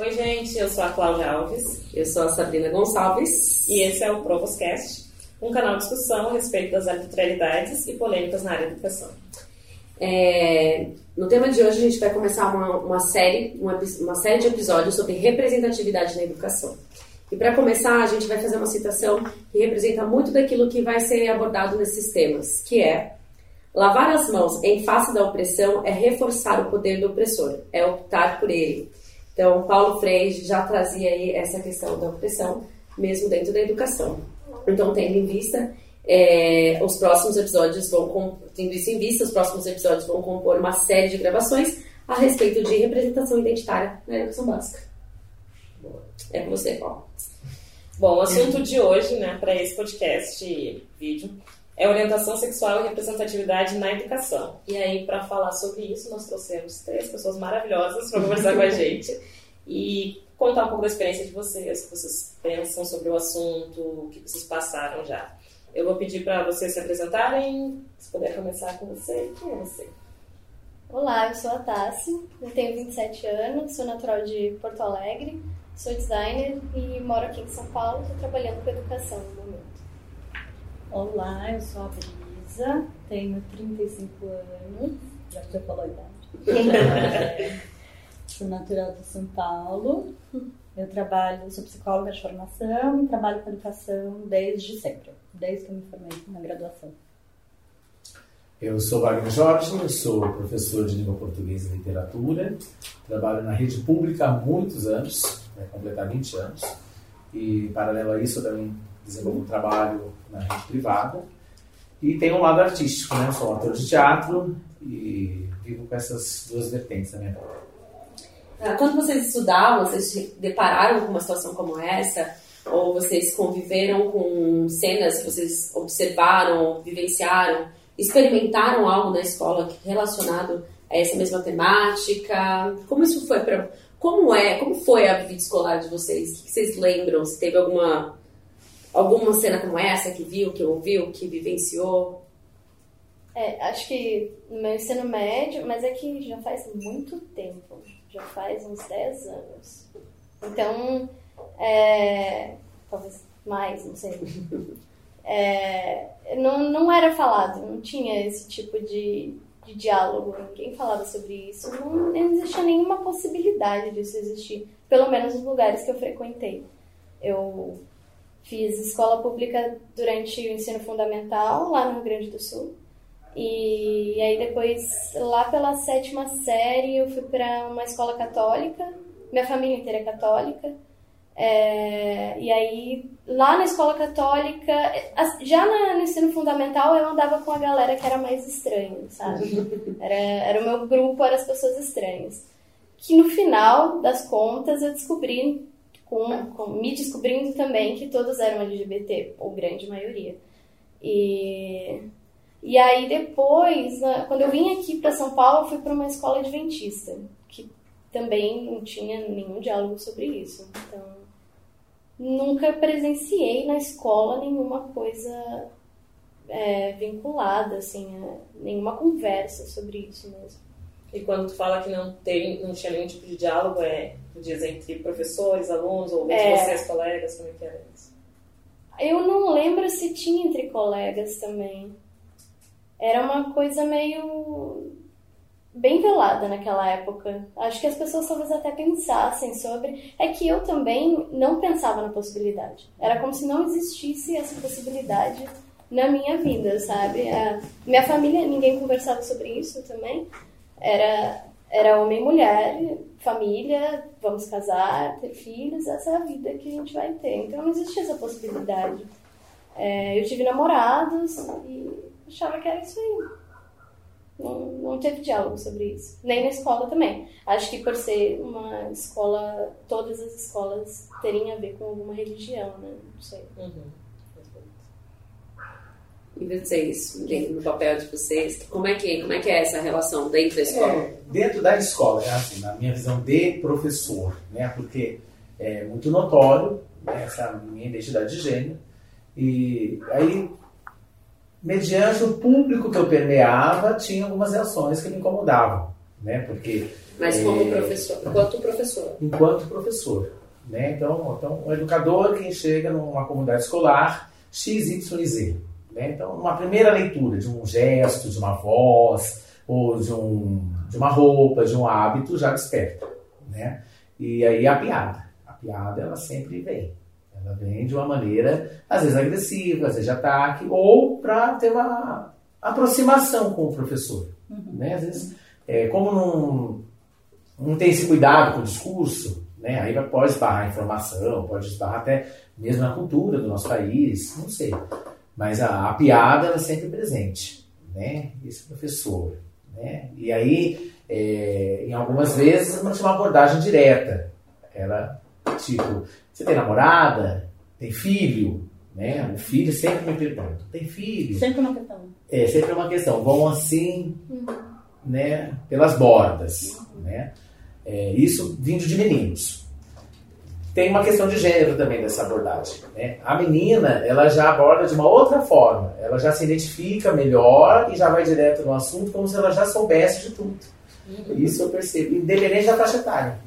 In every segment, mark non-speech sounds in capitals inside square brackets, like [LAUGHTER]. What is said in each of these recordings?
Oi, gente, eu sou a Cláudia Alves. Eu sou a Sabrina Gonçalves. E esse é o Provoscast, um canal de discussão a respeito das arbitrariedades e polêmicas na área da educação. É, no tema de hoje, a gente vai começar uma, uma série, uma, uma série de episódios sobre representatividade na educação. E para começar, a gente vai fazer uma citação que representa muito daquilo que vai ser abordado nesses temas, que é lavar as mãos em face da opressão é reforçar o poder do opressor, é optar por ele. Então, Paulo Freire já trazia aí essa questão da opressão, mesmo dentro da educação. Então, tendo em vista, é, os próximos episódios vão, tendo isso em vista, os próximos episódios vão compor uma série de gravações a respeito de representação identitária na educação básica. É com você, Paulo. Bom, o assunto de hoje, né, para esse podcast vídeo, é orientação sexual e representatividade na educação. E aí, para falar sobre isso, nós trouxemos três pessoas maravilhosas para conversar com a [LAUGHS] gente e contar um pouco da experiência de vocês, o que vocês pensam sobre o assunto, o que vocês passaram já. Eu vou pedir para vocês se apresentarem. Se puder começar com você, quem é você? Olá, eu sou a Tassi, eu tenho 27 anos, sou natural de Porto Alegre, sou designer e moro aqui em São Paulo, estou trabalhando com educação no momento. Olá, eu sou a Brisa, tenho 35 anos, já você falou a idade. sou natural de São Paulo, eu trabalho, sou psicóloga de formação e trabalho com educação desde sempre, desde que eu me formei na graduação. Eu sou Wagner Jorge, eu sou professor de língua portuguesa e literatura, trabalho na rede pública há muitos anos, vai completar 20 anos, e paralelo a isso eu também desenvolvo um trabalho na rede privada, e tenho um lado artístico, né? Sou um ator de teatro e vivo com essas duas vertentes na minha vida. Ah, quando vocês estudavam, vocês depararam com uma situação como essa? Ou vocês conviveram com cenas que vocês observaram, vivenciaram? experimentaram algo na escola relacionado a essa mesma temática? Como isso foi para como é, como foi a vida escolar de vocês? O que vocês lembram? Se teve alguma alguma cena como essa que viu, que ouviu, que vivenciou? É, acho que no meu ensino médio, mas é que já faz muito tempo, já faz uns 10 anos. Então, é, talvez mais, não sei. [LAUGHS] é, não, não era falado, não tinha esse tipo de, de diálogo, ninguém falava sobre isso, não, não existia nenhuma possibilidade disso existir, pelo menos nos lugares que eu frequentei. Eu fiz escola pública durante o ensino fundamental, lá no Rio Grande do Sul, e aí depois, lá pela sétima série, eu fui para uma escola católica, minha família inteira é católica, é, e aí, lá na escola católica, já no ensino fundamental, eu andava com a galera que era mais estranha, sabe? [LAUGHS] Era, era o meu grupo, eram as pessoas estranhas. Que no final das contas eu descobri, com, com, me descobrindo também, que todos eram LGBT, ou grande maioria. E, e aí depois, quando eu vim aqui para São Paulo, eu fui para uma escola adventista, que também não tinha nenhum diálogo sobre isso. Então, nunca presenciei na escola nenhuma coisa é, vinculada, assim, a, nenhuma conversa sobre isso mesmo. E quando tu fala que não tem, não tinha nenhum tipo de diálogo, é, tu diz entre professores, alunos, ou entre é... vocês, colegas, como é que era isso? Eu não lembro se tinha entre colegas também. Era uma coisa meio bem velada naquela época. Acho que as pessoas talvez até pensassem sobre. É que eu também não pensava na possibilidade. Era como se não existisse essa possibilidade na minha vida, sabe? A minha família, ninguém conversava sobre isso também. Era, era homem e mulher, família, vamos casar, ter filhos, essa é a vida que a gente vai ter. Então não existia essa possibilidade. É, eu tive namorados e achava que era isso aí. Não, não teve diálogo sobre isso. Nem na escola também. Acho que por ser uma escola, todas as escolas teriam a ver com alguma religião, né? Não sei. Uhum. E vocês, dentro do papel de vocês, como é que, como é, que é essa relação dentro da escola? É, dentro da escola, é assim, na minha visão de professor, né? Porque é muito notório né, essa minha identidade de gênero. E aí mediante o público que eu permeava, tinha algumas reações que me incomodavam. né? Porque Mas como é, professor, enquanto professor. Enquanto professor, né? Então, então um educador que chega numa comunidade escolar XYZ, né? Então, uma primeira leitura de um gesto, de uma voz, ou de, um, de uma roupa, de um hábito, já desperta. Né? E aí a piada. A piada, ela sempre vem. Ela vem de uma maneira, às vezes agressiva, às vezes de ataque, ou para ter uma aproximação com o professor. Uhum. Né? Às vezes, é, como não, não tem esse cuidado com o discurso, né? aí pode esbarrar a informação, pode esbarrar até mesmo na cultura do nosso país, não sei. Mas a, a piada é sempre presente, né? Esse professor, né? E aí, é, em algumas vezes, não tinha uma abordagem direta. Era tipo, você tem namorada? Tem filho? Né? O filho sempre me pergunta, tem filho? Sempre uma questão. É, sempre uma questão. Vão assim, uhum. né? Pelas bordas, né? É, isso vindo de meninos tem uma questão de gênero também dessa abordagem. Né? A menina, ela já aborda de uma outra forma. Ela já se identifica melhor e já vai direto no assunto como se ela já soubesse de tudo. Uhum. Isso eu percebo, independente da faixa etária.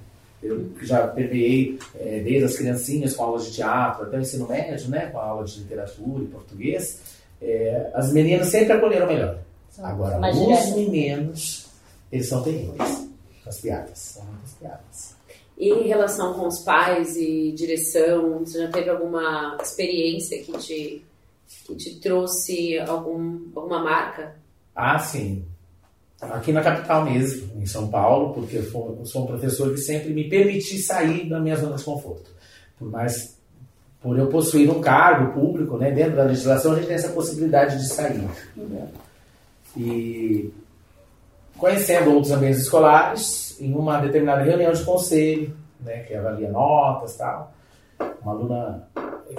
Eu já permeei é, desde as criancinhas com aulas de teatro até o ensino médio, né, com aula de literatura e português. É, as meninas sempre acolheram melhor. São Agora, os meninos, eles são terríveis. As piadas, são muitas piadas. E em relação com os pais e direção, você já teve alguma experiência que te, que te trouxe algum, alguma marca? Ah, sim. Aqui na capital mesmo, em São Paulo, porque eu sou um professor que sempre me permiti sair da minha zona de conforto. Por mais por eu possuir um cargo público, né, dentro da legislação, a gente tem essa possibilidade de sair. Né? E conhecendo outros ambientes escolares, em uma determinada reunião de conselho, né, que avalia notas tal, uma aluna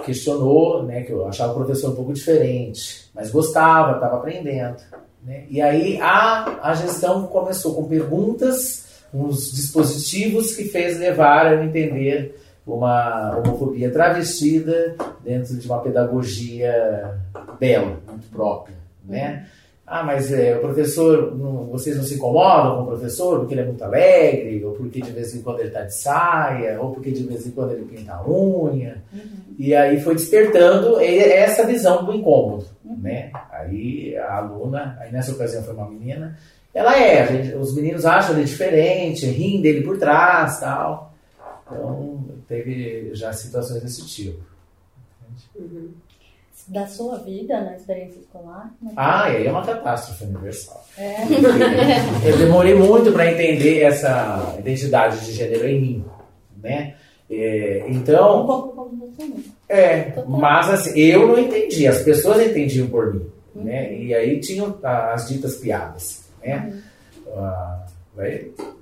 questionou, né, que eu achava o professor um pouco diferente, mas gostava, estava aprendendo. Né? E aí a, a gestão começou com perguntas, uns dispositivos que fez levar a entender uma homofobia travestida dentro de uma pedagogia bela, muito própria. Né? Ah, mas é, o professor, não, vocês não se incomodam com o professor porque ele é muito alegre, ou porque de vez em quando ele está de saia, ou porque de vez em quando ele pinta a unha. Uhum. E aí foi despertando essa visão do incômodo, uhum. né? Aí a aluna, aí nessa ocasião foi uma menina, ela é, gente, os meninos acham ele diferente, riem dele por trás tal. Então teve já situações desse tipo. Uhum da sua vida na experiência escolar? Ah, e aí é uma catástrofe universal. É. [LAUGHS] Eu demorei muito para entender essa identidade de gênero em mim, né? É, então, um pouco como você É, mas assim, eu não entendi, as pessoas entendiam por mim, uhum. né? E aí tinham as ditas piadas, né? Uhum. Ah,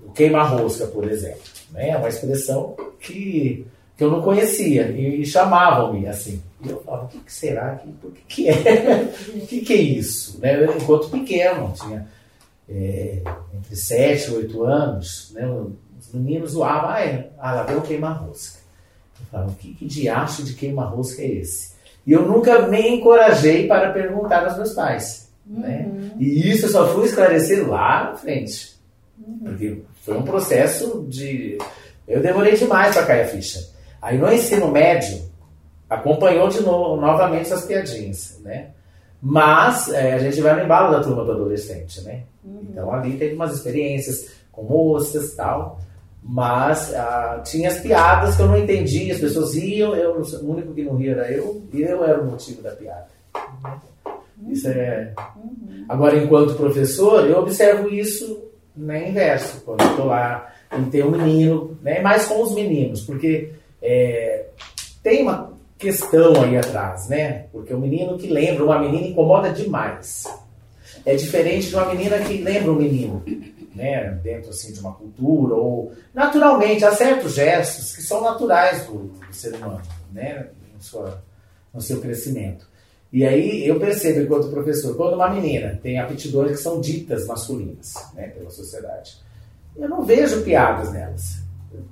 o queima-rosca, por exemplo, né? É uma expressão que, que eu não conhecia e, e chamavam-me assim. E eu falava, o que, que será? O que, que é? o [LAUGHS] que, que é isso? Né? Enquanto pequeno, tinha é, entre 7 e 8 anos, né? os meninos zoavam, ah, é, ah lá vem o queima-rosca. Eu falava, que, que diacho de queima-rosca é esse? E eu nunca me encorajei para perguntar aos meus pais. Né? Uhum. Né? E isso eu só fui esclarecer lá na frente. Uhum. Porque foi um processo de. Eu demorei demais para cair a ficha. Aí no ensino médio, acompanhou de novo, novamente essas piadinhas, né? Mas é, a gente vai no embalo da turma do adolescente, né? Uhum. Então ali teve umas experiências com moças e tal, mas ah, tinha as piadas que eu não entendia, as pessoas riam, eu, o único que não ria era eu, e eu era o motivo da piada. Uhum. Isso é. Uhum. Agora, enquanto professor, eu observo isso né, inverso, quando eu estou lá e tem um menino, né, mais com os meninos, porque é, tem uma questão aí atrás, né? Porque o menino que lembra uma menina incomoda demais. É diferente de uma menina que lembra um menino, né? Dentro assim de uma cultura ou naturalmente há certos gestos que são naturais do, do ser humano, né? No, sua, no seu crescimento. E aí eu percebo enquanto professor, quando uma menina tem aptidões que são ditas masculinas, né? Pela sociedade, eu não vejo piadas nelas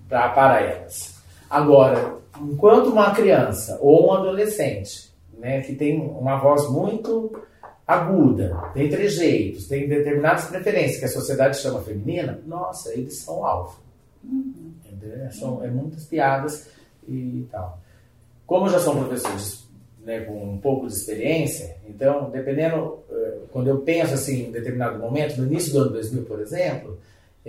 pra, para elas. Agora, enquanto uma criança ou um adolescente, né, que tem uma voz muito aguda, tem trejeitos, tem determinadas preferências que a sociedade chama feminina, nossa, eles são alvo. Uhum. São, é muitas piadas e tal. Como já são professores né, com um pouco de experiência, então, dependendo, eh, quando eu penso assim, em determinado momento, no início do ano 2000, por exemplo,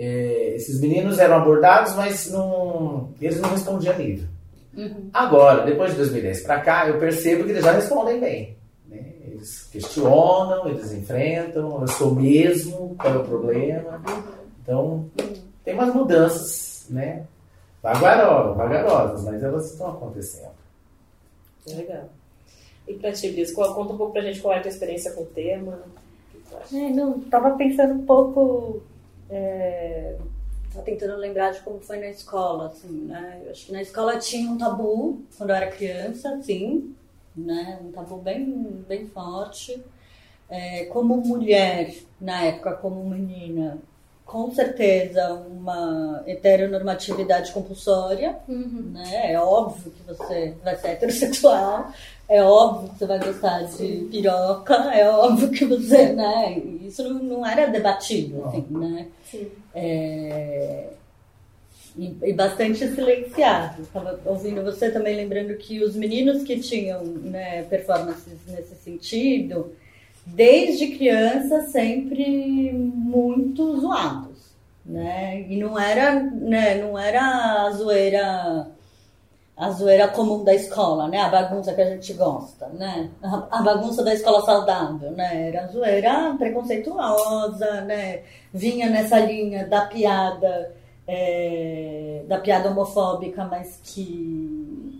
eh, esses meninos eram abordados, mas não, eles não respondiam a nível. Uhum. Agora, depois de 2010 para cá, eu percebo que eles já respondem bem. Né? Eles questionam, eles enfrentam, eu sou mesmo, qual é o problema. Então, tem umas mudanças, né? Vagarosas, vagarosas, mas elas estão acontecendo. Legal. E pra ti, Bis, conta um pouco pra gente qual é a tua experiência com o tema. É, não, tava pensando um pouco. É, tava tentando lembrar de como foi na escola, assim, né? Eu acho que na escola tinha um tabu quando eu era criança, sim, né? Um tabu bem, bem forte. É, como mulher, na época, como menina, com certeza uma heteronormatividade compulsória, uhum. né? É óbvio que você vai ser heterossexual, é óbvio que você vai gostar de piroca, é óbvio que você, né? Isso não, não era debatido, assim, né? Sim. É, e, e, bastante silenciado. Estava ouvindo você também lembrando que os meninos que tinham né, performances nesse sentido, desde criança sempre muito zoados, né? E não era, né, não era a zoeira a zoeira comum da escola, né? A bagunça que a gente gosta, né? A, bagunça da escola saudável, né? Era zoeira preconceituosa, né? Vinha nessa linha da piada, é, da piada homofóbica, mas que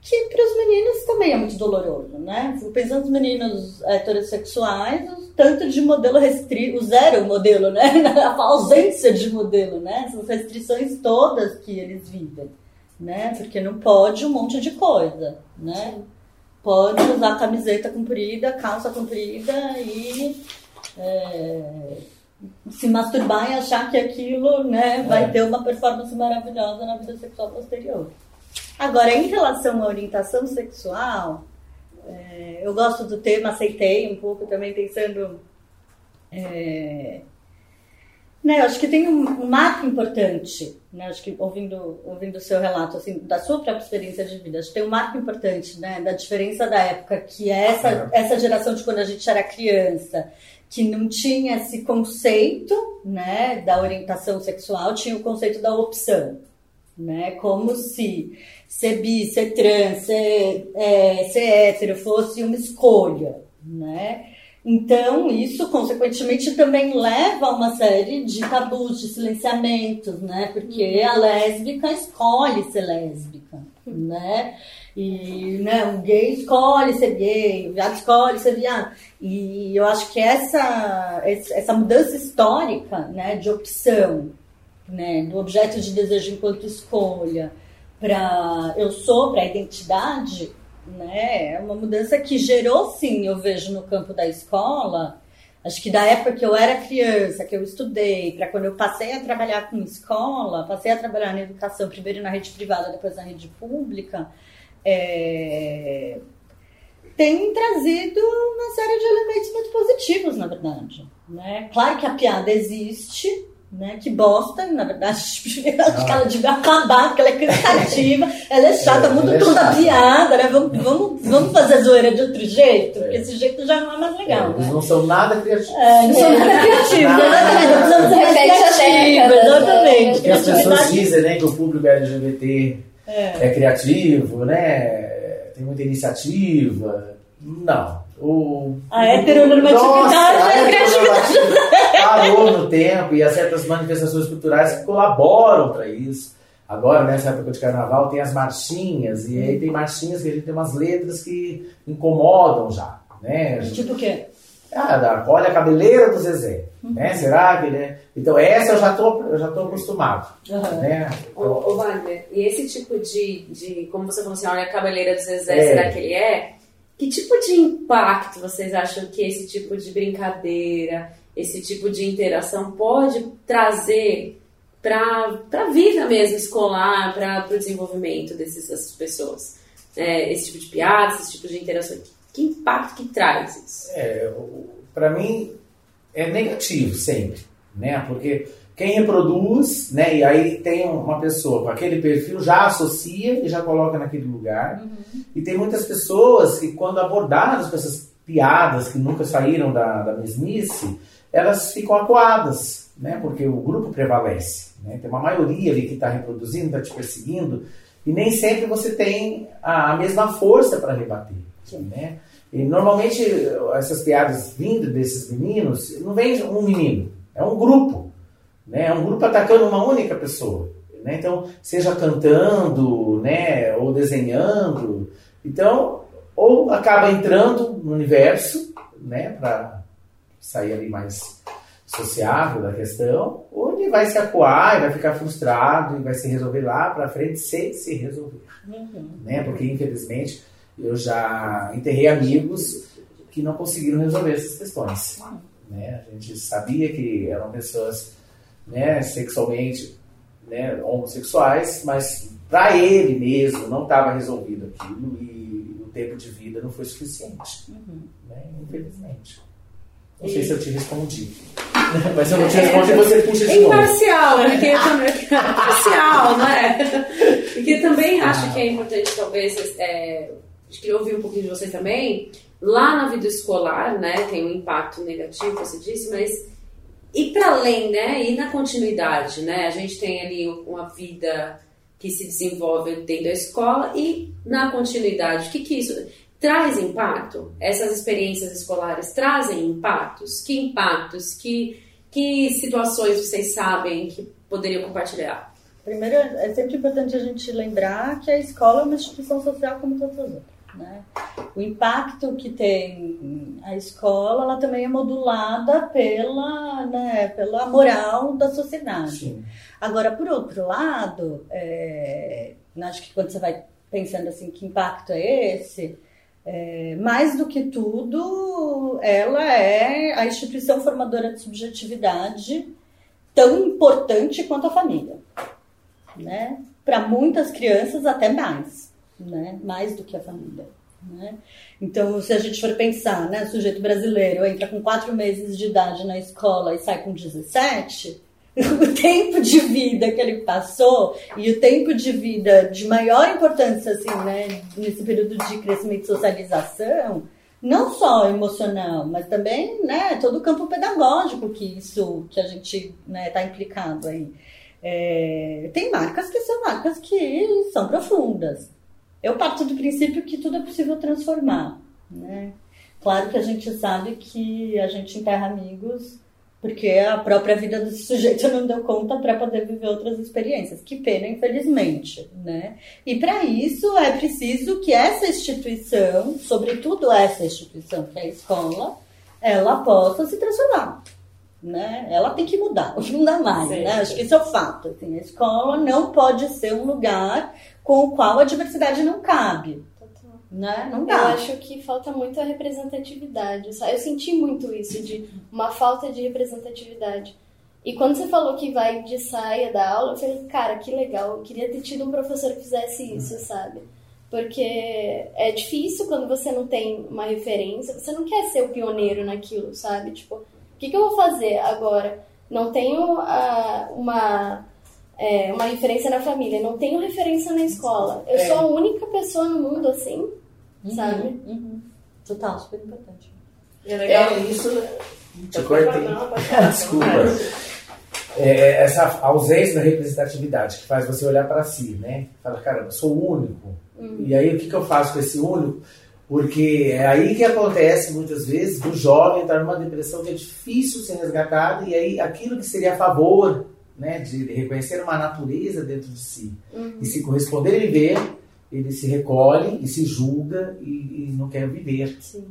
que para os meninos também é muito doloroso, né? Pensando nos meninos heterossexuais, o tanto de modelo restrito, o zero modelo, né? [LAUGHS] A ausência de modelo, né? Essas restrições todas que eles vivem né? Porque não pode um monte de coisa, né? Sim. Pode usar camiseta comprida, calça comprida e é, se masturbar e achar que aquilo né, vai é. ter uma performance maravilhosa na vida sexual posterior. Agora, em relação à orientação sexual, é, eu gosto do tema, aceitei um pouco também pensando é, né, eu acho que tem um, um marco importante, né, acho que ouvindo, ouvindo o seu relato, assim, da sua própria experiência de vida, acho que tem um marco importante, né, da diferença da época, que é essa, é. essa geração de quando a gente era criança, que não tinha esse conceito, né, da orientação sexual, tinha o conceito da opção, né, como se ser bi, ser trans, ser, é, ser hétero fosse uma escolha, né, então, isso, consequentemente, também leva a uma série de tabus, de silenciamentos, né? Porque a lésbica escolhe ser lésbica, né? E né, o gay escolhe ser gay, o viado escolhe ser viado. E eu acho que essa, essa mudança histórica né, de opção, né, do objeto de desejo enquanto escolha, para eu sou, para a identidade, né? É uma mudança que gerou, sim, eu vejo no campo da escola. Acho que da época que eu era criança, que eu estudei, para quando eu passei a trabalhar com escola, passei a trabalhar na educação, primeiro na rede privada, depois na rede pública, é... tem trazido uma série de elementos muito positivos, na verdade. Né? Claro que a piada existe, né? Que bosta, na verdade, [LAUGHS] acho que ela devia acabar, porque ela é cansativa, ela é chata, é, muda toda a piada, né? Vamos, vamos, vamos fazer zoeira de outro jeito, porque esse jeito já não é mais legal. É, eles né? não são nada criativos. É, não são nada criativos, exatamente. Não precisamos ser criativos, exatamente. Porque as pessoas dizem né, que o público LGBT é. é criativo, né? Tem muita iniciativa. Não. O, a heteronormatividade é criatividade parou no tempo e há certas manifestações culturais que colaboram para isso. Agora, nessa época de carnaval, tem as marchinhas, e aí tem marchinhas que a gente tem umas letras que incomodam já. Né? Tipo o quê? Ah, da, olha a cabeleira do Zezé. Uhum. Né? Será que. Né? Então, essa eu já tô, eu já tô acostumado. Uhum. Né? Ô, ô Wagner, e esse tipo de, de. Como você falou assim, olha a cabeleira do Zezé, é. será que ele é? Que tipo de impacto vocês acham que esse tipo de brincadeira, esse tipo de interação pode trazer para a vida mesmo escolar, para o desenvolvimento desses, dessas pessoas? É, esse tipo de piada, esse tipo de interação. Que impacto que traz isso? É, para mim é negativo sempre, né? Porque quem reproduz, né? E aí tem uma pessoa com aquele perfil já associa e já coloca naquele lugar. Uhum. E tem muitas pessoas que quando abordadas com essas piadas que nunca saíram da, da mesmice, elas ficam acuadas, né? Porque o grupo prevalece, né? Tem uma maioria ali que está reproduzindo, está te perseguindo e nem sempre você tem a, a mesma força para rebater, né? E normalmente essas piadas vindo desses meninos, não vem um menino, é um grupo. Né? É um grupo atacando uma única pessoa. Né? Então, seja cantando, né? ou desenhando. Então, ou acaba entrando no universo, né? para sair ali mais sociável da questão, ou ele vai se acuar e vai ficar frustrado e vai se resolver lá para frente sem se resolver. Uhum. Né? Porque, infelizmente, eu já enterrei amigos que não conseguiram resolver essas questões. Né? A gente sabia que eram pessoas né, sexualmente né, homossexuais, mas para ele mesmo não estava resolvido aquilo e o tempo de vida não foi suficiente. Uhum. Né? Infelizmente. Não sei se eu te respondi. [LAUGHS] Mas se eu não te respondi, você puxa de novo. Imparcial, porque também parcial, não é? Porque também acho que é importante, talvez, é, acho que ouvir um pouquinho de vocês também. Lá na vida escolar, né, tem um impacto negativo, você disse, mas e para além, né, e na continuidade, né, a gente tem ali uma vida que se desenvolve dentro da escola e na continuidade, o que que isso traz impacto? Essas experiências escolares trazem impactos? Que impactos? Que, que situações vocês sabem que poderiam compartilhar? Primeiro, é sempre importante a gente lembrar que a escola é uma instituição social como todas as outras. Né? O impacto que tem a escola, ela também é modulada pela, né, pela moral da sociedade. Sim. Agora, por outro lado, é, acho que quando você vai pensando assim, que impacto é esse? É, mais do que tudo, ela é a instituição formadora de subjetividade tão importante quanto a família, né? Para muitas crianças até mais né? mais do que a família. Né? Então, se a gente for pensar, né, o sujeito brasileiro entra com 4 meses de idade na escola e sai com 17, o tempo de vida que ele passou e o tempo de vida de maior importância, assim, né, nesse período de crescimento e socialização, não só emocional, mas também, né, todo o campo pedagógico que isso, que a gente, né, tá implicado aí. É, tem marcas que são marcas que são profundas, eu parto do princípio que tudo é possível transformar, né? Claro que a gente sabe que a gente enterra amigos porque a própria vida desse sujeito [LAUGHS] não deu conta para poder viver outras experiências. Que pena, infelizmente, né? E para isso é preciso que essa instituição, sobretudo essa instituição que é a escola, ela possa se transformar. Né? Ela tem que mudar, [LAUGHS] não dá mais, sim, né? Acho que isso é o fato. Assim, a escola não pode ser um lugar com o qual a diversidade não cabe. Né? Não dá. Eu acho que falta muito a representatividade. Eu senti muito isso, de uma falta de representatividade. E quando você falou que vai de saia da aula, eu falei, cara, que legal, eu queria ter tido um professor que fizesse isso, sabe? Porque é difícil quando você não tem uma referência, você não quer ser o pioneiro naquilo, sabe? Tipo, o que, que eu vou fazer agora? Não tenho uh, uma é, uma referência na família, não tenho referência na escola. Eu é. sou a única pessoa no mundo assim, uhum, sabe? Uhum. Total, super importante. É legal é, isso. Te cortei. [LAUGHS] Desculpa. É, essa ausência da representatividade que faz você olhar para si, né? Fala, cara, eu sou o único. Uhum. E aí o que, que eu faço com esse único? Porque é aí que acontece muitas vezes do jovem estar numa depressão que é difícil ser resgatado e aí aquilo que seria a favor né, de reconhecer uma natureza dentro de si uhum. e se corresponder a viver, ele se recolhe e se julga e, e não quer viver. Sim.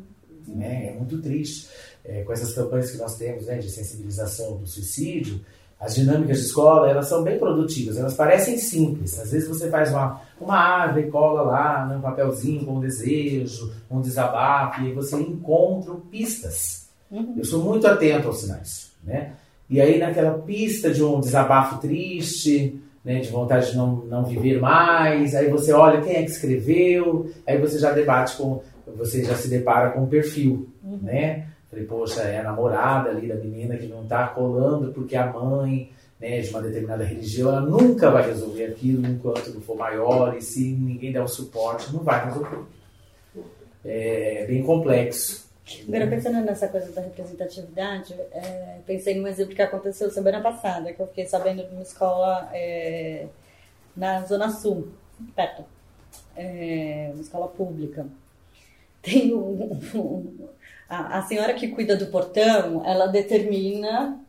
Né? É muito triste. É, com essas campanhas que nós temos né, de sensibilização do suicídio, as dinâmicas de escola elas são bem produtivas, elas parecem simples. Às vezes você faz uma, uma árvore, cola lá né, um papelzinho com um desejo, um desabafo, e aí você encontra pistas. Uhum. Eu sou muito atento aos sinais. Né? E aí, naquela pista de um desabafo triste, né, de vontade de não, não viver mais, aí você olha quem é que escreveu, aí você já debate com, você já se depara com um perfil, né? Falei, poxa, é a namorada ali da menina que não está colando porque a mãe né, de uma determinada religião, ela nunca vai resolver aquilo enquanto não for maior e se ninguém der o suporte, não vai resolver. É, é bem complexo. Agora, pensando nessa coisa da representatividade, é, pensei num exemplo que aconteceu semana passada, que eu fiquei sabendo de uma escola é, na Zona Sul, perto, é, uma escola pública. Tem um, um, a, a senhora que cuida do portão, ela determina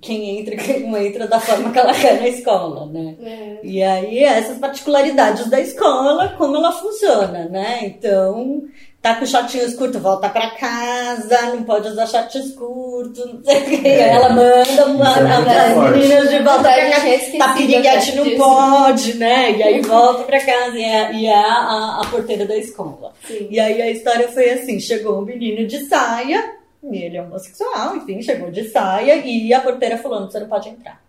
quem entra e quem não entra da forma que ela quer na escola, né? É. E aí, essas particularidades da escola, como ela funciona, né? Então, tá com shortinhos curtos, volta pra casa, não pode usar shorts curtos, não sei o que. É. Ela manda uma, é as meninas de volta pra casa, tá piriguete, não pode, né? E aí volta pra casa e é, e é a, a, porteira da escola. Sim. E aí a história foi assim, chegou um menino de saia, e ele é homossexual, enfim, chegou de saia e a porteira falou: você não pode entrar.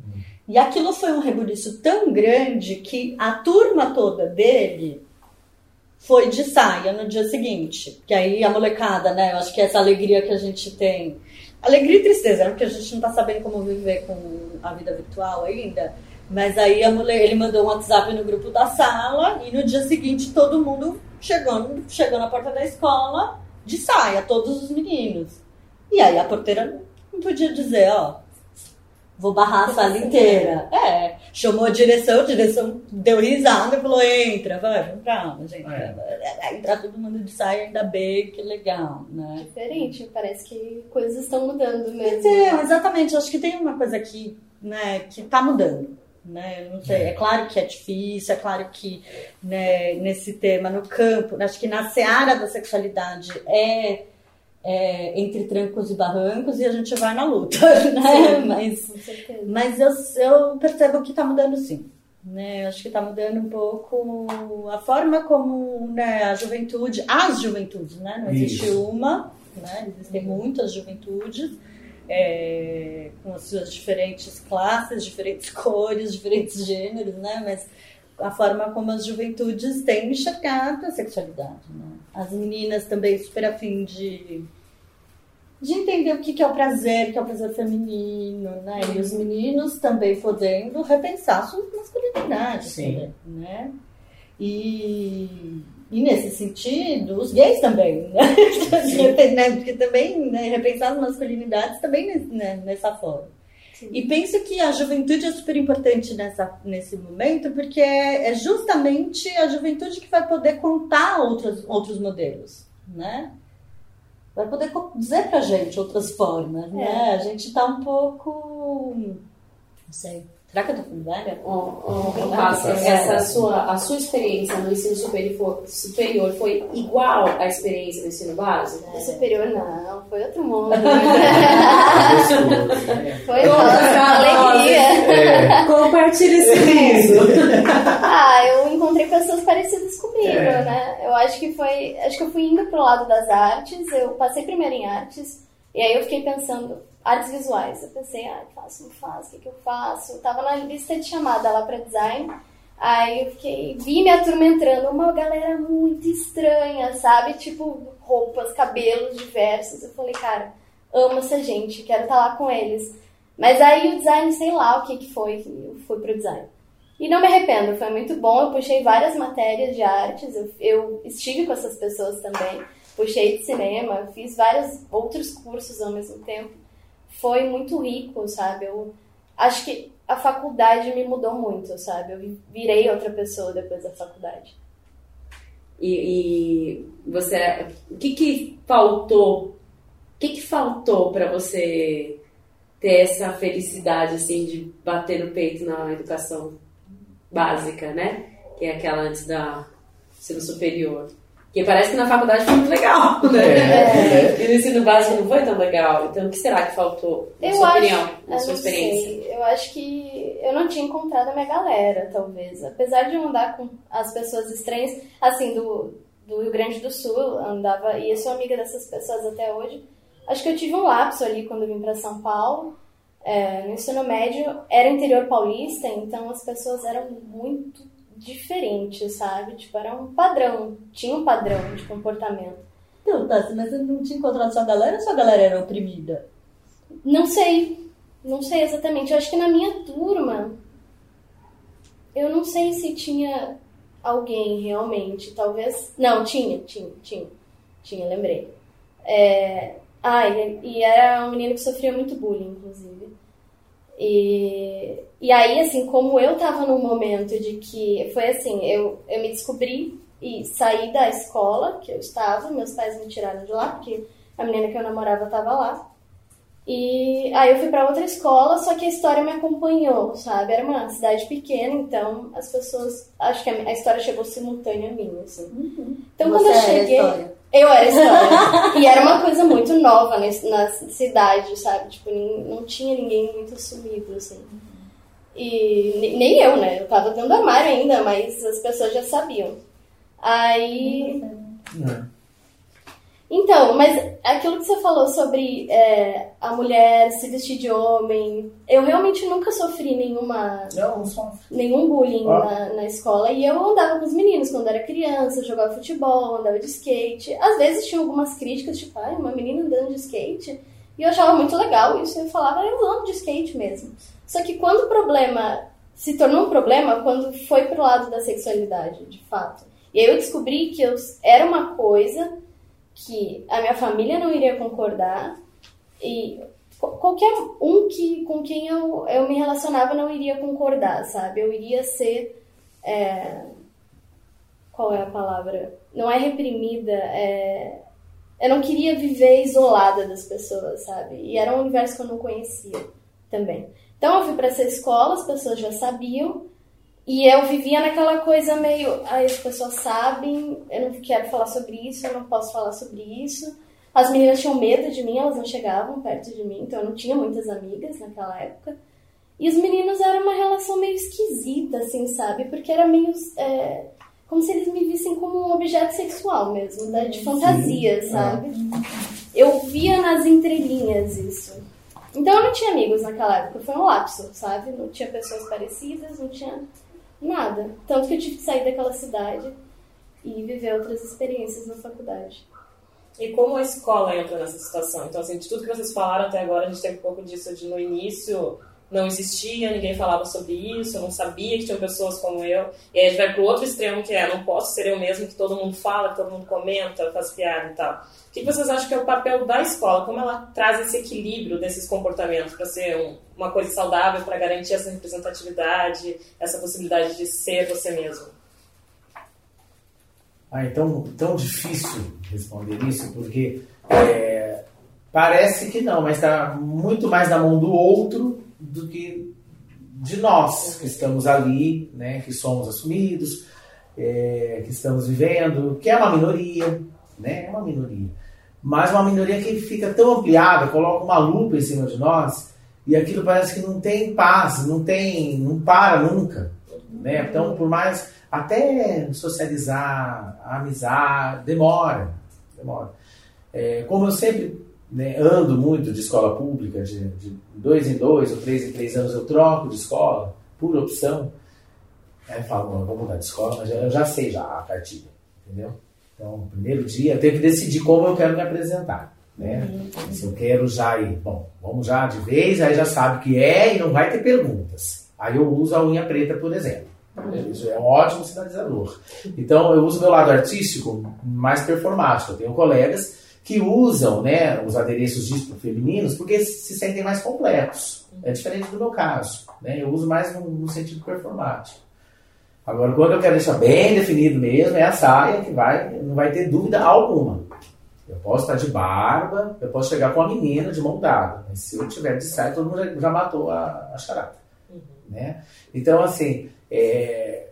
Hum. E aquilo foi um rebuliço tão grande que a turma toda dele foi de saia no dia seguinte. Que aí a molecada, né? Eu acho que é essa alegria que a gente tem. Alegria e tristeza, né? Porque a gente não tá sabendo como viver com a vida virtual ainda. Mas aí a mulher, ele mandou um WhatsApp no grupo da sala e no dia seguinte todo mundo chegou, chegou na porta da escola de saia, todos os meninos. E aí a porteira não podia dizer, ó, vou barrar a sala inteira. É, chamou a direção, a direção deu risada e falou, entra, vai, vamos pra aula, gente. É. Entrar todo mundo de saia, ainda bem, que legal, né? Diferente, parece que coisas estão mudando mesmo. É, exatamente, acho que tem uma coisa aqui, né, que tá mudando. Né? Não sei, é claro que é difícil, é claro que né, nesse tema, no campo, acho que na seara da sexualidade é, é entre trancos e barrancos e a gente vai na luta, [LAUGHS] né? Sim, mas mas eu, eu percebo que está mudando sim. Né, acho que está mudando um pouco a forma como né, a juventude, as juventudes, né? Não existe Isso. uma, né? existem muitas juventudes, é, com as suas diferentes classes, diferentes [LAUGHS] cores, diferentes gêneros, né? Mas a forma como as juventudes têm enxergado a sexualidade, né? As meninas também super afim de, de entender o que é o prazer, o que é o prazer feminino, né? E os meninos também podendo repensar sua masculinidade, Sim. né? E e nesse sentido, os gays também, né? [LAUGHS] né? Porque também, né, repensar as masculinidades também né, nessa forma. Sim. E penso que a juventude é super importante nessa, nesse momento, porque é, é justamente a juventude que vai poder contar outros, outros modelos, né? Vai poder dizer pra gente outras formas, é. né? A gente tá um pouco... não sei Será que eu tô ficando velha? Oh, oh, Passa, essa sua, a sua experiência no ensino superior, superior foi igual à experiência no ensino básico? No superior não, foi outro mundo. [LAUGHS] foi uma alegria. É. Compartilhe esse mundo. ah, eu pessoas parecidas comigo, é. né? Eu acho que foi, acho que eu fui indo pro lado das artes, eu passei primeiro em artes, e aí eu fiquei pensando, artes visuais. Eu pensei, ah, faço, não faço, o que, que eu faço? Eu tava na lista de chamada lá pra design. Aí eu fiquei, vi minha turma entrando, uma galera muito estranha, sabe? Tipo, roupas, cabelos diversos. Eu falei, cara, amo essa gente, quero estar tá lá com eles. Mas aí o design, sei lá o que, que foi, eu fui pro design. E não me arrependo, foi muito bom. Eu puxei várias matérias de artes, eu, eu estive com essas pessoas também. Puxei de cinema, fiz vários outros cursos ao mesmo tempo foi muito rico, sabe? Eu acho que a faculdade me mudou muito, sabe? Eu virei outra pessoa depois da faculdade. E, e você, o que que faltou? O que que faltou para você ter essa felicidade assim de bater no peito na educação básica, né? Que é aquela antes da ensino superior. Porque parece que na faculdade foi muito legal, [LAUGHS] né? É. E no ensino básico não foi tão legal. Então, o que será que faltou, na eu sua acho, opinião, na sua experiência? Sei. Eu acho que eu não tinha encontrado a minha galera, talvez. Apesar de eu andar com as pessoas estranhas, assim, do, do Rio Grande do Sul, andava, e eu sou amiga dessas pessoas até hoje. Acho que eu tive um lapso ali quando eu vim para São Paulo. É, no ensino médio, era interior paulista, então as pessoas eram muito diferente, sabe? Tipo, era um padrão, tinha um padrão de comportamento. Então, Tassi, mas você não tinha encontrado sua galera ou sua galera era oprimida? Não sei, não sei exatamente. Eu acho que na minha turma, eu não sei se tinha alguém realmente, talvez. Não, tinha, tinha, tinha, tinha, lembrei. É... Ah, e, e era um menino que sofria muito bullying, inclusive. E, e aí, assim, como eu tava num momento de que. Foi assim, eu, eu me descobri e saí da escola que eu estava, meus pais me tiraram de lá, porque a menina que eu namorava tava lá. E aí eu fui para outra escola, só que a história me acompanhou, sabe? Era uma cidade pequena, então as pessoas. Acho que a, história chegou simultânea a mim, assim. Uhum. Então Você quando eu a cheguei. Eu era história. e era uma coisa muito nova nesse- na cidade, sabe? Tipo, não tinha ninguém muito assumido, assim. E ne- nem eu, né? Eu tava dentro do armário ainda, mas as pessoas já sabiam. Aí. É. Então, mas aquilo que você falou sobre é, a mulher se vestir de homem, eu realmente nunca sofri nenhuma Não, só. nenhum bullying Ah. na, na escola. E eu andava com os meninos quando era criança, jogava futebol, andava de skate. Às vezes tinha algumas críticas, tipo, ai, uma menina andando de skate. E eu achava muito legal isso. Eu falava, "Ah, eu ando de skate mesmo. Só que quando o problema se tornou um problema, quando foi pro lado da sexualidade, de fato. E aí eu descobri que eu, era uma coisa que a minha família não iria concordar e qu- qualquer um que, com quem eu, eu me relacionava não iria concordar, sabe? Eu iria ser. é, qual é a palavra? Não é reprimida, é. Eu não queria viver isolada das pessoas, sabe? E era um universo que eu não conhecia também. Então eu fui para essa escola, as pessoas já sabiam, e eu vivia naquela coisa meio, ai, as pessoas sabem, eu não quero falar sobre isso, eu não posso falar sobre isso. As meninas tinham medo de mim, elas não chegavam perto de mim, então eu não tinha muitas amigas naquela época. E os meninos eram uma relação meio esquisita, assim, sabe? Porque era meio. é, como se eles me vissem como um objeto sexual mesmo, né? de fantasia, sabe? Eu via nas entrelinhas isso. Então eu não tinha amigos naquela época, foi um lapso, sabe? Não tinha pessoas parecidas, não tinha nada. Tanto que eu tive que sair daquela cidade e viver outras experiências na faculdade. E como a escola entra nessa situação? Então, assim, de tudo que vocês falaram até agora, a gente teve um pouco disso de no início não existia, ninguém falava sobre isso, eu não sabia que tinham pessoas como eu. E aí a gente vai pro outro extremo que é, não posso ser eu mesmo, que todo mundo fala, que todo mundo comenta, faz piada e tal. O que vocês acham que é o papel da escola? Como ela traz esse equilíbrio desses comportamentos para ser um- uma coisa saudável, para garantir essa representatividade, essa possibilidade de ser você mesmo? Ah, é tão, tão difícil responder isso, porque é, parece que não, mas está muito mais na mão do outro do que de nós que estamos ali, né, que somos assumidos, é, que estamos vivendo, que é uma minoria, né, é uma minoria. Mas uma minoria que fica tão ampliada, coloca uma lupa em cima de nós, e aquilo parece que não tem paz, não tem, não para nunca. Né? Então, por mais até socializar, a amizade, demora, demora. É, como eu sempre né, ando muito de escola pública, de, de dois em dois ou três em três anos eu troco de escola, por opção, aí eu falo, "Bom, eu vou mudar de escola, mas eu já sei já a cartilha, entendeu? Então, primeiro dia eu tenho que decidir como eu quero me apresentar. Né? Se eu quero já ir, bom, vamos já de vez, aí já sabe o que é e não vai ter perguntas. Aí eu uso a unha preta, por exemplo. Isso é um ótimo sinalizador. Então, eu uso meu lado artístico mais performático. Eu tenho colegas que usam né, os adereços disco femininos porque se sentem mais completos. É diferente do meu caso. Né? Eu uso mais no, no sentido performático. Agora, quando eu quero deixar bem definido mesmo, é a saia que vai, não vai ter dúvida alguma. Eu posso estar de barba, eu posso chegar com a menina de mão dada. Mas se eu tiver de saia, todo mundo já, já matou a, a charada. Né? Então, assim, é,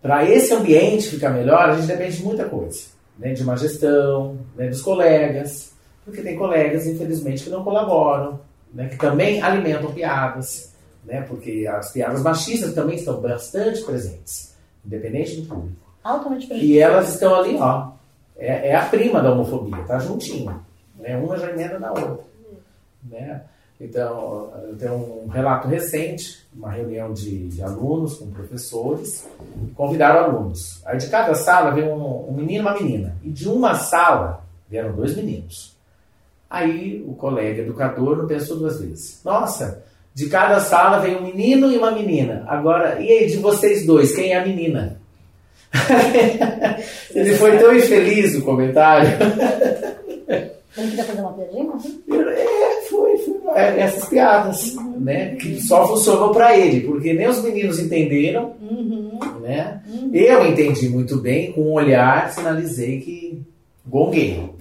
para esse ambiente ficar melhor, a gente depende de muita coisa. Né? De uma gestão, né? dos colegas, porque tem colegas, infelizmente, que não colaboram, né? que também alimentam piadas, né? porque as piadas machistas também estão bastante presentes, independente do público. Altamente E prejudicial. elas estão ali, ó. É, é a prima da homofobia, tá juntinho. Né? Uma já emenda na outra. Né? Então, eu tenho um relato recente, uma reunião de, de alunos com professores, convidaram alunos. Aí de cada sala veio um, um menino e uma menina. E de uma sala vieram dois meninos. Aí o colega educador não pensou duas vezes. Nossa, de cada sala veio um menino e uma menina. Agora, e aí de vocês dois, quem é a menina? [LAUGHS] Ele foi tão infeliz no comentário. [LAUGHS] Ele queria fazer uma piadinha? É, foi, foi é, essas piadas, uhum. né? Que só funcionou para ele, porque nem os meninos entenderam, uhum. né? Uhum. Eu entendi muito bem, com um olhar sinalizei que gonguei. [LAUGHS]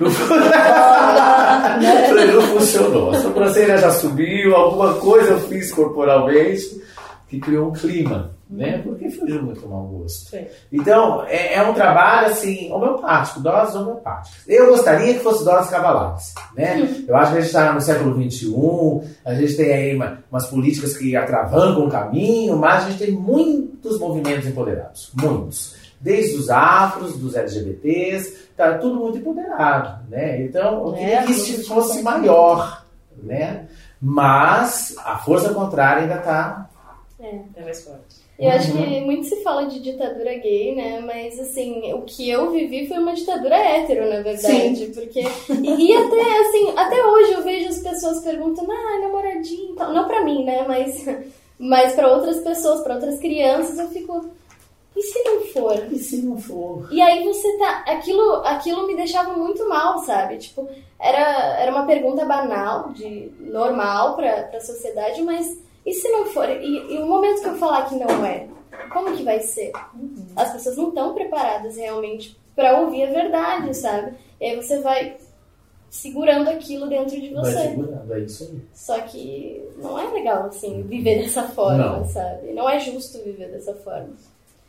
não, [LAUGHS] não funcionou. A sobrancelha já subiu, alguma coisa eu fiz corporalmente que criou um clima, né? Porque fugiu muito do mau gosto. Sim. Então, é, é, um trabalho, assim, homeopático, doses homeopáticas. Eu gostaria que fosse doses cavalares, né? Eu acho que a gente está no século XXI, a gente tem aí uma, umas políticas que atravancam o caminho, mas a gente tem muitos movimentos empoderados, muitos. Desde os afros, dos LGBTs, tá tudo muito empoderado, né? Então, eu queria é, que isso fosse maior, né? Mas a força contrária ainda está é. é mais forte. Eu acho que muito se fala de ditadura gay, né? Mas assim, o que eu vivi foi uma ditadura hétero, na verdade. Sim. Porque. E, e, até assim, até hoje eu vejo as pessoas perguntando, ah, namoradinho e tal. Não pra mim, né? Mas, mas pra outras pessoas, pra outras crianças, eu fico. E se não for? E se não for? E aí você tá. Aquilo, aquilo me deixava muito mal, sabe? Tipo, era, era uma pergunta banal, de normal pra, pra sociedade, mas e se não for? E, e o momento que eu falar que não é, como que vai ser? Uhum. As pessoas não estão preparadas realmente para ouvir a verdade, sabe? E aí você vai segurando aquilo dentro de você. Vai segurando, é isso aí. Só que não é legal, assim, viver dessa forma, não. sabe? Não é justo viver dessa forma.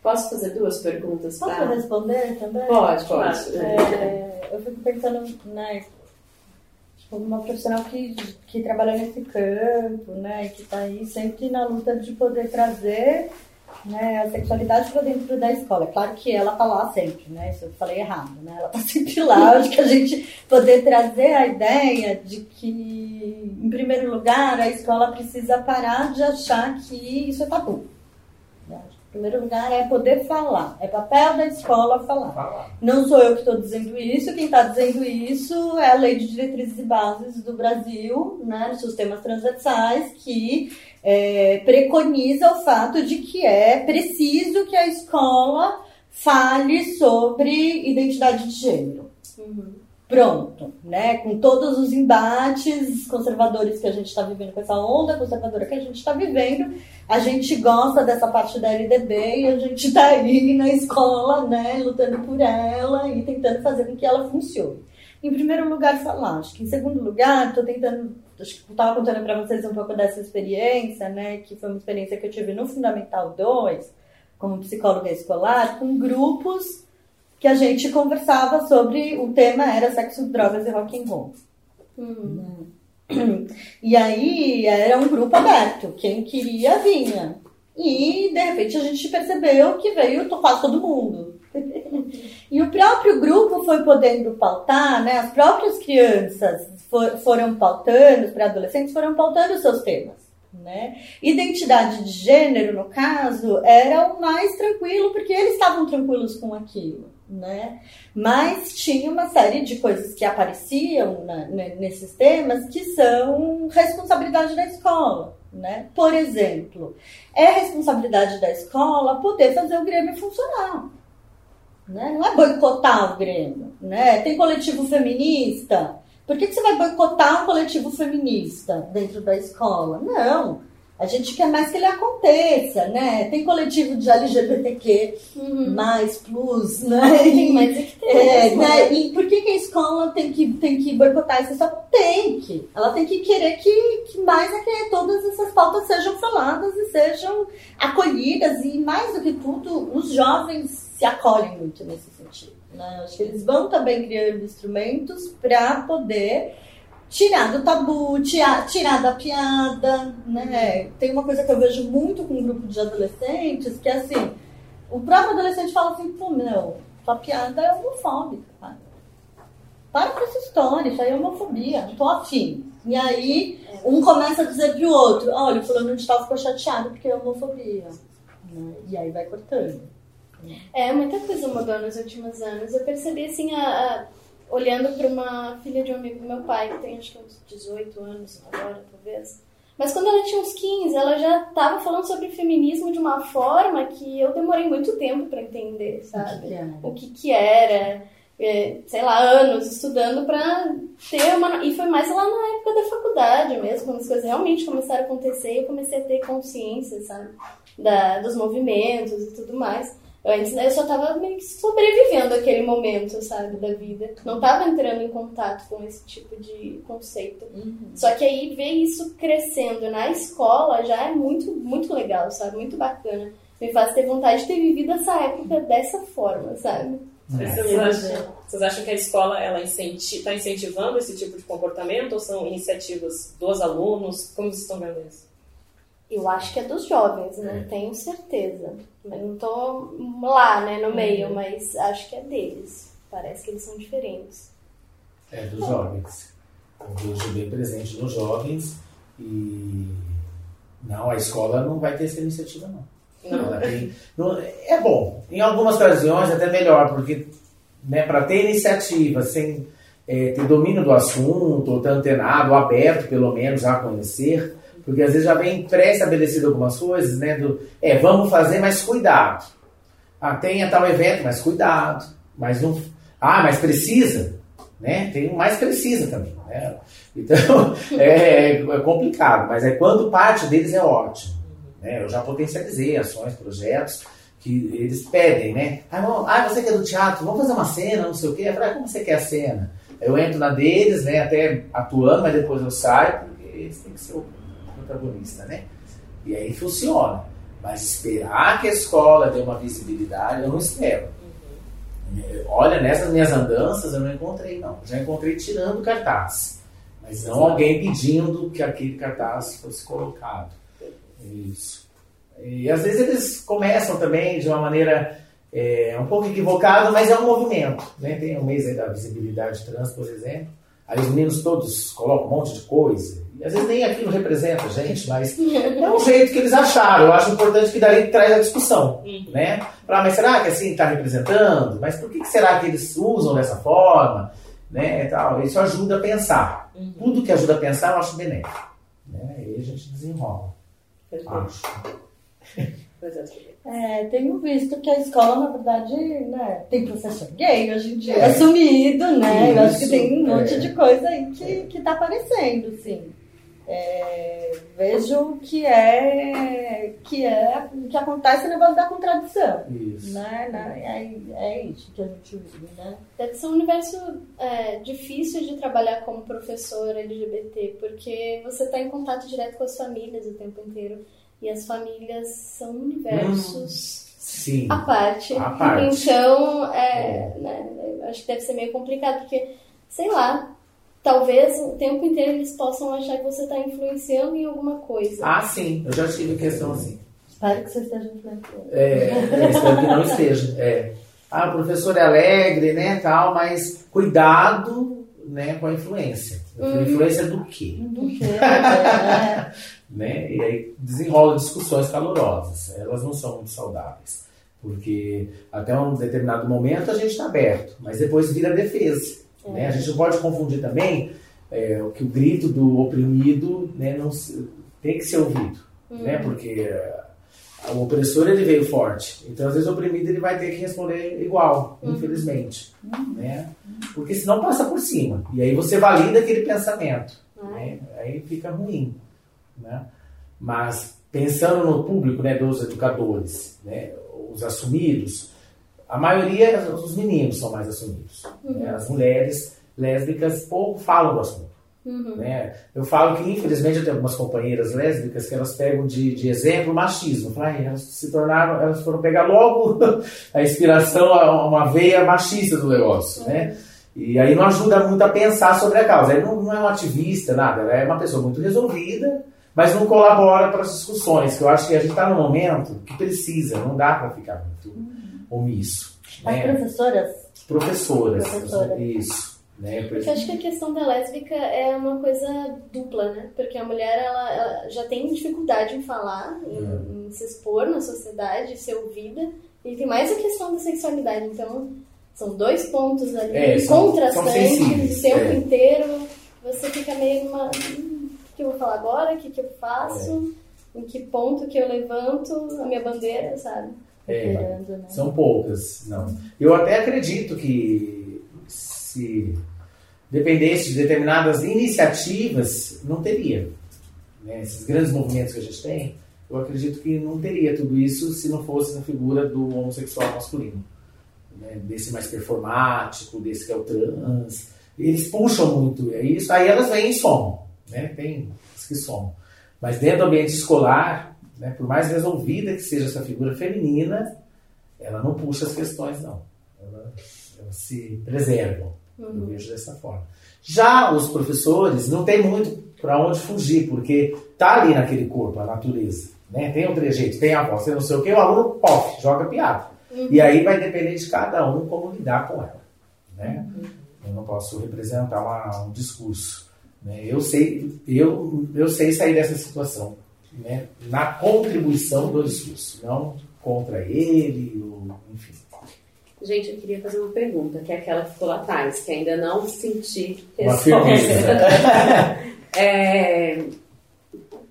Posso fazer duas perguntas? Posso pra... responder também? Pode, pode. É, eu fico pensando, né, uma profissional que, que trabalha nesse campo, né, que está aí sempre na luta de poder trazer né, a sexualidade para dentro da escola. É claro que ela está lá sempre, né, isso eu falei errado, né, ela está [LAUGHS] sempre lá. Acho que a gente poder trazer a ideia de que, em primeiro lugar, a escola precisa parar de achar que isso é tabu. Em primeiro lugar, é poder falar. É papel da escola falar. falar. Não sou eu que estou dizendo isso. Quem está dizendo isso é a Lei de Diretrizes e Bases do Brasil, né, nos seus temas transversais, que é, preconiza o fato de que é preciso que a escola fale sobre identidade de gênero. Uhum pronto, né? Com todos os embates conservadores que a gente está vivendo, com essa onda conservadora que a gente está vivendo, a gente gosta dessa parte da LDB e a gente está aí na escola, né? Lutando por ela e tentando fazer com que ela funcione. Em primeiro lugar, falar. Acho que em segundo lugar, estou tentando. Acho que estava contando para vocês um pouco dessa experiência, né? Que foi uma experiência que eu tive no Fundamental 2, como psicóloga escolar, com grupos que a gente conversava sobre o tema era sexo, drogas e rock and roll. Uhum. E aí era um grupo aberto, quem queria vinha. E de repente a gente percebeu que veio quase todo mundo. [LAUGHS] e o próprio grupo foi podendo pautar, né? As próprias crianças for, foram pautando, os pré-adolescentes foram pautando os seus temas. Né? Identidade de gênero, no caso, era o mais tranquilo, porque eles estavam tranquilos com aquilo né? Mas tinha uma série de coisas que apareciam na, nesses temas que são responsabilidade da escola, né? Por exemplo, é responsabilidade da escola poder fazer o Grêmio funcionar. Né? Não é boicotar o Grêmio, né? Tem coletivo feminista. Por que, que você vai boicotar um coletivo feminista dentro da escola? Não. A gente quer mais que ele aconteça, né? Tem coletivo de LGBTQ, uhum. mais plus, né? Sim, mas é que tem. É, né? E por que, que a escola tem que, tem que boicotar isso? Só tem que. Ela tem que querer que, que mais é que todas essas pautas sejam faladas e sejam acolhidas. E mais do que tudo, os jovens se acolhem muito nesse sentido. Né? Acho que eles vão também criando instrumentos para poder tirar do tabu, tirar, tirar da piada, né? Tem uma coisa que eu vejo muito com um grupo de adolescentes, que é assim, o próprio adolescente fala assim, pô, meu, tua piada é homofóbica, cara. para com essa história, isso aí é homofobia, não tô afim. E aí, um começa a dizer pro outro, olha, o fulano de tal ficou chateado porque é homofobia. Né? E aí vai cortando. É, muita coisa mudou nos últimos anos. Eu percebi, assim, a, a- olhando para uma filha de um amigo do meu pai, que tem acho que uns 18 anos agora, talvez. Mas quando ela tinha uns 15, ela já estava falando sobre feminismo de uma forma que eu demorei muito tempo para entender, sabe? que é? o que que era, é, sei lá, anos estudando pra ter uma... E foi mais lá na época da faculdade mesmo, quando as coisas realmente começaram a acontecer e eu comecei a ter consciência, sabe? Da, dos movimentos e tudo mais. Eu, antes, eu só tava meio que sobrevivendo aquele momento, sabe, da vida. Não tava entrando em contato com esse tipo de conceito. Só que aí ver isso crescendo na escola já é muito, muito legal, sabe? Muito bacana. Me faz ter vontade de ter vivido essa época dessa forma, sabe? Vocês acham, vocês acham que a escola ela está incentivando esse tipo de comportamento ou são iniciativas dos alunos? Como vocês estão vendo isso? Eu acho que é dos jovens, né? Tenho certeza. Eu não tô lá, né, no meio, mas acho que é deles. Parece que eles são diferentes. É, dos jovens. Eu vejo bem presente nos jovens e não, a escola não vai ter essa iniciativa, não. Não. Ela tem- não- é bom, em algumas ocasiões até melhor, porque né, para ter iniciativa sem é, ter domínio do assunto, ou ter antenado, ou aberto pelo menos a conhecer, porque às vezes já vem pré-estabelecido algumas coisas, né? Do, é, vamos fazer, mas cuidado. Ah, tenha tal evento, mas cuidado. Mas não. Ah, mas precisa? Né? Tem um mais precisa também. Né? Então, [LAUGHS] é, é complicado, mas é quando parte deles é ótimo. Né? Eu já potencializei ações, projetos que eles pedem, né? Ah, vamos- ah, você que é do teatro, vamos fazer uma cena, não sei o quê. Eu ah, como você quer a cena? Eu entro na deles, né, até atuando, mas depois eu saio, porque eles têm que ser o protagonista, né? E aí funciona. Mas esperar que a escola dê uma visibilidade, eu não espero. É, Olha, nessas minhas andanças eu não encontrei, não. Já encontrei tirando cartaz. Mas não alguém pedindo que aquele cartaz fosse colocado. Isso. E às vezes eles começam também de uma maneira é, um pouco equivocada, mas é um movimento. Né? Tem o mês aí da visibilidade trans, por exemplo. Aí os meninos todos colocam um monte de coisa. E às vezes nem aquilo representa a gente, mas é um jeito que eles acharam. Eu acho importante que dali traz a discussão. Né? Falar, mas será que assim está representando? Mas por que, que será que eles usam dessa forma? Né? E tal. Isso ajuda a pensar. Tudo que ajuda a pensar eu acho benéfico. Né? E aí a gente desenrola. Acho. É, tenho visto que a escola, na verdade, né, tem professor gay hoje em dia, assumido, né? Eu acho que Isso, tem um monte é. de coisa aí que, que tá aparecendo, sim. É, vejo que é que é que acontece o negócio da contradição. Isso. Né? né? É, é isso que a gente vive, né? Deve ser um universo é, difícil de trabalhar como professor LGBT, porque você está em contato direto com as famílias o tempo inteiro. E as famílias são universos Sim. à parte. À parte. Então, é, né, eu acho que deve ser meio complicado, porque, sei lá, talvez o tempo inteiro eles possam achar que você está influenciando em alguma coisa. Ah, sim. Eu já tive questão assim. Espero que você esteja influenciando. É, eu espero que não esteja. É. Ah, o professor é alegre, né, tal, mas cuidado, né, com a influência. Influência do quê? Do que? É, Né? E aí desenrola discussões calorosas. Elas não são muito saudáveis. Porque até um determinado momento a gente está aberto, mas depois vira defesa. Né? A gente não pode confundir também é, que o grito do oprimido né, não se- tem que ser ouvido. Né? Porque é, o opressor ele veio forte. Então, às vezes, o oprimido ele vai ter que responder igual, infelizmente. Né? Porque senão passa por cima. E aí você valida aquele pensamento. né? Aí fica ruim. Né? Mas pensando no público né, dos educadores, né, os assumidos, a maioria, os meninos são mais assumidos. né? As mulheres lésbicas pouco falam do assunto. Né? Eu falo que, infelizmente, eu tenho algumas companheiras lésbicas que elas pegam de, de exemplo o machismo. "Ai, elas se tornaram, elas foram pegar logo [LAUGHS] a inspiração, a- uma veia machista do negócio. Né? E aí não ajuda muito a pensar sobre a causa. Aí não, não é um ativista, nada. Ela é uma pessoa muito resolvida, mas não colabora para as discussões. Que eu acho que a gente está num momento que precisa, não dá para ficar muito omisso. As né? professoras Professoras. Professora. Isso, Né? Porque eu acho que a questão da lésbica é uma coisa dupla, né? Porque a mulher, ela, ela já tem dificuldade em falar, em, É. em se expor na sociedade, ser ouvida. E tem mais a questão da sexualidade. Então, são dois pontos ali É, contrastantes o tempo é. inteiro. Você fica meio numa... "Hum, O que eu vou falar agora? O que, que eu faço? É. Em que ponto que eu levanto a minha bandeira, sabe? É, né? São poucas, não. Eu até acredito que se dependesse de determinadas iniciativas, não teria. né? Esses grandes movimentos que a gente tem, eu acredito que não teria tudo isso se não fosse a figura do homossexual masculino. né? Desse mais performático, desse que é o trans. Eles puxam muito isso, aí elas vêm e somam. Né? Tem as que somam. Mas dentro do ambiente escolar, né, por mais resolvida que seja essa figura feminina, ela não puxa as questões, não. Ela- Elas se preservam. Eu vejo dessa forma. Já os professores não tem muito para onde fugir, porque tá ali naquele corpo, a natureza. Né? Tem o trejeito, tem a voz, tem não sei o que, o aluno, pof, joga piada. E aí vai depender de cada um como lidar com ela. Né? Eu não posso representar uma- um discurso. né? Eu, sei, eu, eu sei sair dessa situação. Né? Na contribuição do discurso, não contra ele, ou, enfim. Gente, eu queria fazer uma pergunta, que é aquela que ficou lá atrás, que ainda não senti resposta. firmeza. [LAUGHS] É,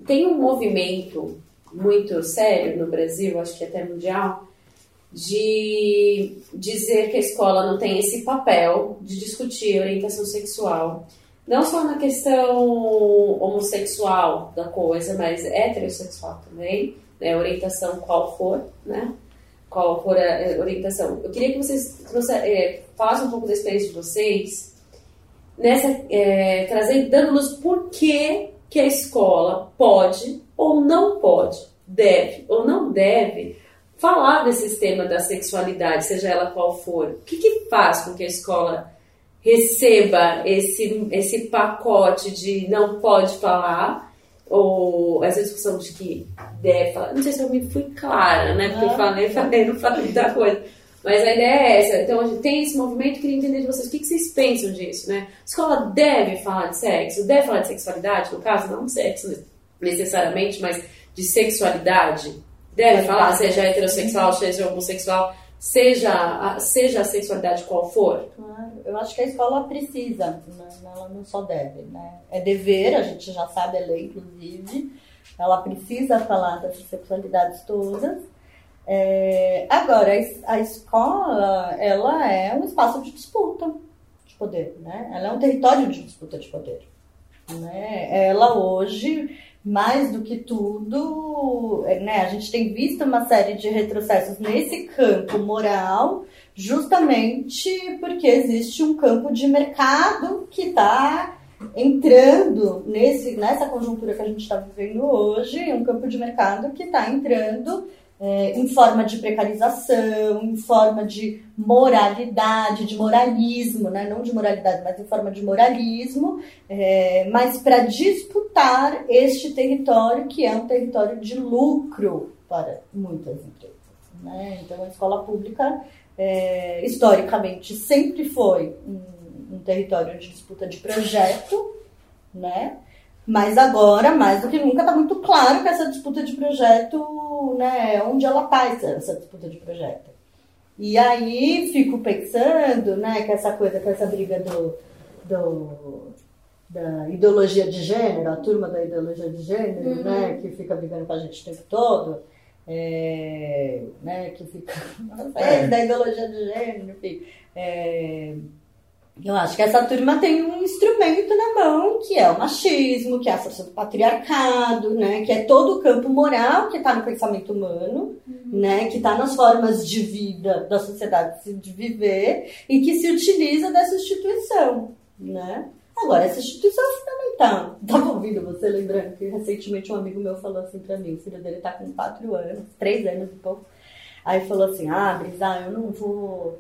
tem um movimento muito sério no Brasil, acho que até mundial, de dizer que a escola não tem esse papel de discutir orientação sexual. Não só na questão homossexual da coisa, mas heterossexual também, né? Orientação qual for, né? Qual for a orientação. Eu queria que vocês trouxe- é, falassem um pouco da experiência de vocês, nessa, é, trazendo, dando luz por que, que a escola pode ou não pode, deve ou não deve falar desse tema da sexualidade, seja ela qual for. O que, que faz com que a escola receba esse, esse pacote de não pode falar, ou essa discussão de que deve falar. Não sei se eu me fui clara, né? Porque eu falei, falei, não falei muita coisa. Mas a ideia é essa. Então, a gente tem esse movimento, queria entender de vocês. O que, que vocês pensam disso, né? A escola deve falar de sexo? Deve falar de sexualidade, no caso? Não de sexo necessariamente, mas de sexualidade? Deve falar, seja heterossexual, seja homossexual, seja a, seja a sexualidade qual for? Claro, eu acho que a escola precisa, né? ela não só deve, né? É dever, a gente já sabe, é lei, inclusive. Ela precisa falar dessas sexualidades todas. É, agora, a escola, ela é um espaço de disputa de poder, né? Ela é um território de disputa de poder. Né? Ela hoje, mais do que tudo, é, né? a gente tem visto uma série de retrocessos nesse campo moral, justamente porque existe um campo de mercado que está entrando nesse, nessa conjuntura que a gente está vivendo hoje, um campo de mercado que está entrando é, em forma de precarização, em forma de moralidade, de moralismo, né? não de moralidade, mas em forma de moralismo, é, mas para disputar este território que é um território de lucro para muitas empresas. Né? Então, a escola pública, é, historicamente, sempre foi um, um território de disputa de projeto, né? Mas agora, mais do que nunca, está muito claro que essa disputa de projeto, né, onde ela está essa disputa de projeto. E aí fico pensando, né, que essa coisa, que essa briga do, do, da ideologia de gênero, a turma da ideologia de gênero, Uhum. né, que fica brigando com a gente o tempo todo, é, né, que fica [LAUGHS] É. da ideologia de gênero, enfim. É, eu acho que essa turma tem um instrumento na mão, que é o machismo, que é a força do patriarcado, né? Que é todo o campo moral que está no pensamento humano, né? Que está nas formas de vida da sociedade de viver e que se utiliza dessa instituição, né? Agora, essa instituição é fundamental. Estava ouvindo você, lembrando que recentemente um amigo meu falou assim pra mim, o filho dele tá com 4 anos, 3 anos e pouco. Aí falou assim, ah, Brisa, eu não vou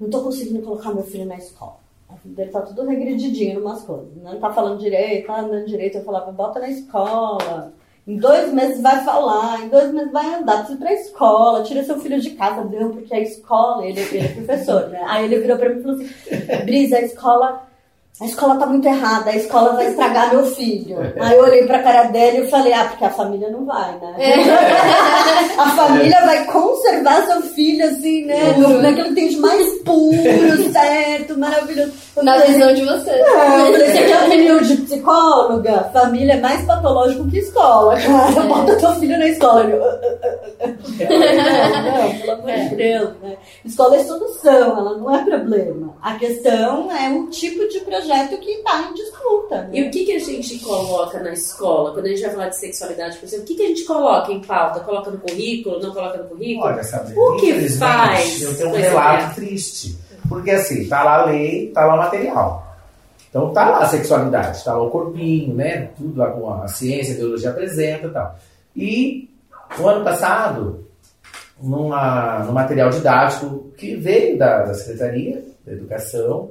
não tô conseguindo colocar meu filho na escola. Dele tá tudo regredidinho em umas coisas. né? Não tá falando direito, tá andando direito. Eu falava, bota na escola, Em dois meses vai falar, em dois meses vai andar, precisa ir pra escola, tira seu filho de casa, não, porque a escola, ele, ele é professor, né? Aí ele virou pra mim e falou assim, Brisa, a escola a escola tá muito errada, a escola vai estragar meu filho. Aí eu olhei pra cara dele e falei, ah, porque a família não vai, né? [LAUGHS] a família vai conservar seu filho, assim, né? No, naquilo que tem de mais puro, [LAUGHS] certo, maravilhoso. Eu Na falei, visão de vocês. é, eu falei, você quer reunião de psicóloga? Família é mais patológico que escola, [LAUGHS] cara. Bota teu filho na escola. Ele, "Ah, ah, ah, ah." Não, não, pelo amor de Deus, né? Escola é solução, ela não é problema. A questão é o tipo de projeto que está em disputa. né? E o que, que a gente coloca na escola? Quando a gente vai falar de sexualidade, por exemplo, o que, que a gente coloca em pauta? Coloca no currículo? Não coloca no currículo? Olha, sabe, O que faz eu tenho um relato tema? triste. Porque assim, tá lá a lei, tá lá o material. Então tá lá a sexualidade, tá lá o corpinho, né? Tudo lá com a ciência, a ideologia apresenta e tal. E o ano passado, numa, no material didático que veio da, da Secretaria da Educação,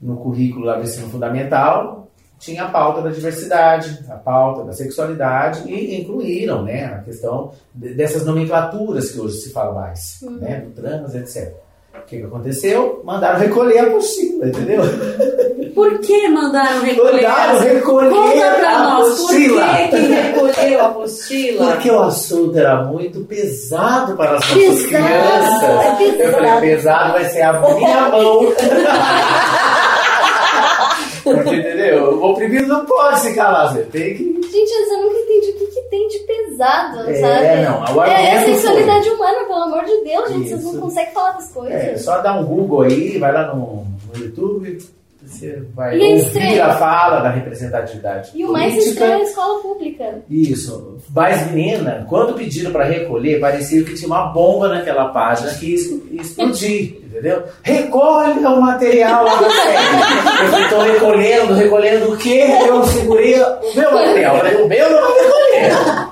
no currículo lá do ensino fundamental, tinha a pauta da diversidade, a pauta da sexualidade e incluíram né, a questão de- dessas nomenclaturas que hoje se fala mais, né, do trans, etc. O que, que aconteceu? Mandaram recolher a apostila, entendeu? [LAUGHS] Por que mandaram recolher? Mandaram recolher Conta pra a nós, por que que recolheu a apostila? Porque o assunto era muito pesado para as nossas Pesado, crianças. é pesado. Eu falei, pesado vai ser a minha mão. [LAUGHS] Porque, entendeu? O oprimido não pode se calar, você tem que. Gente, eu nunca entendi o que, que tem de pesado, É, sabe? não, o é, é argumento sexualidade humana, pelo amor de Deus, gente. Vocês Isso. não conseguem falar das coisas. É, só dá um Google aí, vai lá no, no YouTube, você vai E é ouvir estranho. a fala da representatividade E o mais política. estranho é a escola pública. Isso. Mas, menina, quando pediram para recolher, parecia que tinha uma bomba naquela página que ia explodir, entendeu? Recolha o material lá da série. Eu tô recolhendo, recolhendo o quê? Eu segurei o meu material. Eu falei, o meu não vai recolher.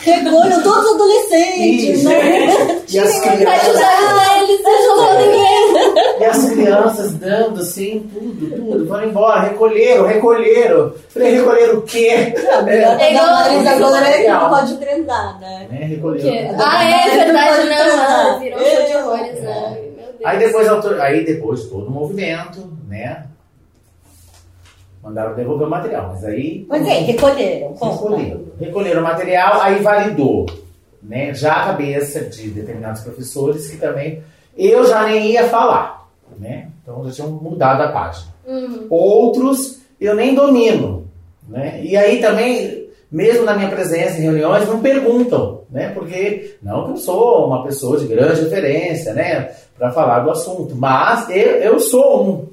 Recolham todos os adolescentes, Isso, né? gente. E as Vai crianças, ajudar eles, ajudar ninguém. E as crianças dando assim, tudo, tudo. Foram embora, recolheram, recolheram. Falei, recolheram o quê? É igual- Mas agora é que não pode transar, né? Né, O recolheram. Ah, é verdade, não. Ah, virou show de É. horrores, né? Deus. Aí depois, a aí depois de todo o movimento, né? Mandaram devolver o material, mas aí Pois é, recolheram. recolheram. Recolheram o material, aí validou, né? Já a cabeça de determinados professores que também eu já nem ia falar, né? Então já tinham mudado a página. Uhum. Outros eu nem domino, né? E aí também, mesmo na minha presença em reuniões, não perguntam, né? Porque não que eu sou uma pessoa de grande referência, né? Para falar do assunto, mas eu, eu sou um,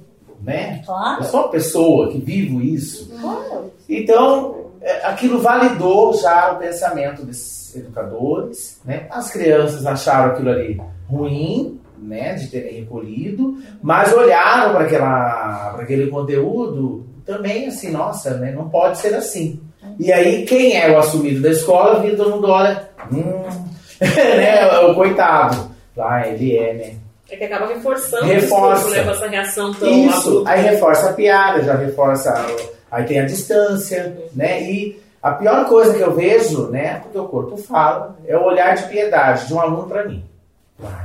né? Eu Claro. sou uma pessoa que vivo isso. claro. Então, é, aquilo validou já o pensamento desses educadores, né? As crianças acharam aquilo ali ruim, né, de terem recolhido, mas olharam para aquela para aquele conteúdo também assim, nossa, né, não pode ser assim. E aí quem é o assumido da escola, vira todo mundo olha, hum, [LAUGHS] né, o coitado. Ah, ele é, né? É que acaba reforçando Reforça. o discurso, né, essa reação tão Isso, abrupta. aí reforça a piada, já reforça. Aí tem a distância, né? E a pior coisa que eu vejo, né? Porque o corpo fala, é o olhar de piedade de um aluno para mim. Ai, o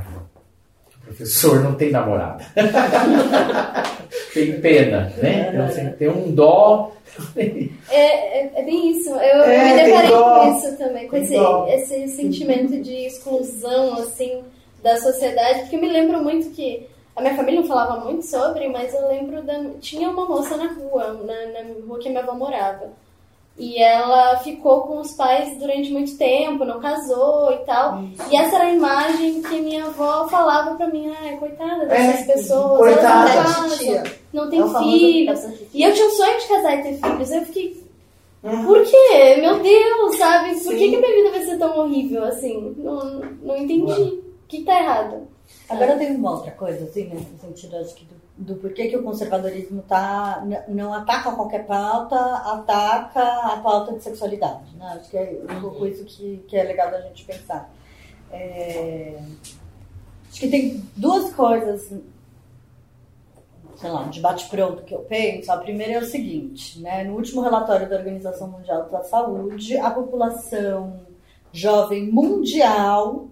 professor não tem namorada. [LAUGHS] tem pena, né? Então, assim, tem um dó. É, é, é bem isso. Eu, eu É, me tem deparei dó. com isso também, com esse, esse sentimento de exclusão, assim, da sociedade. Porque eu me lembro muito que a minha família não falava muito sobre, mas eu lembro da. Tinha uma moça na rua, na, na rua que minha avó morava. E ela ficou com os pais durante muito tempo, não casou e tal. E essa era a imagem que minha avó falava pra mim, ai, coitada dessas É, pessoas, coitada. elas não É, casam, não tem É filhos. E eu tinha um sonho de casar e ter filhos. Eu fiquei, Uhum. por quê? Meu Deus, sabe? Por que, que minha vida vai ser tão horrível assim? Não, não entendi. O que tá errado? Agora tem uma outra coisa, assim, né, no sentido acho que do, porquê que o conservadorismo tá, não ataca qualquer pauta, ataca a pauta de sexualidade. Né? Acho que é um pouco isso que, que é legal da gente pensar. É, Acho que tem duas coisas sei lá, de bate-pronto que eu penso, a primeira é o seguinte, né? No último relatório da Organização Mundial da Saúde, a população jovem mundial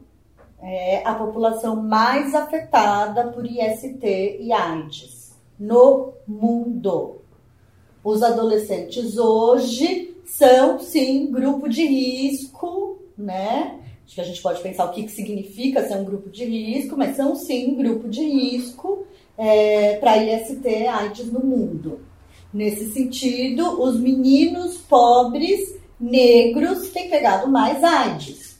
é a população mais afetada por IST e AIDS no mundo. Os adolescentes hoje são, sim, grupo de risco, né? Acho que a gente pode pensar o que, que significa ser um grupo de risco, mas são, sim, grupo de risco é, para IST AIDS no mundo. Nesse sentido, os meninos pobres negros têm pegado mais AIDS.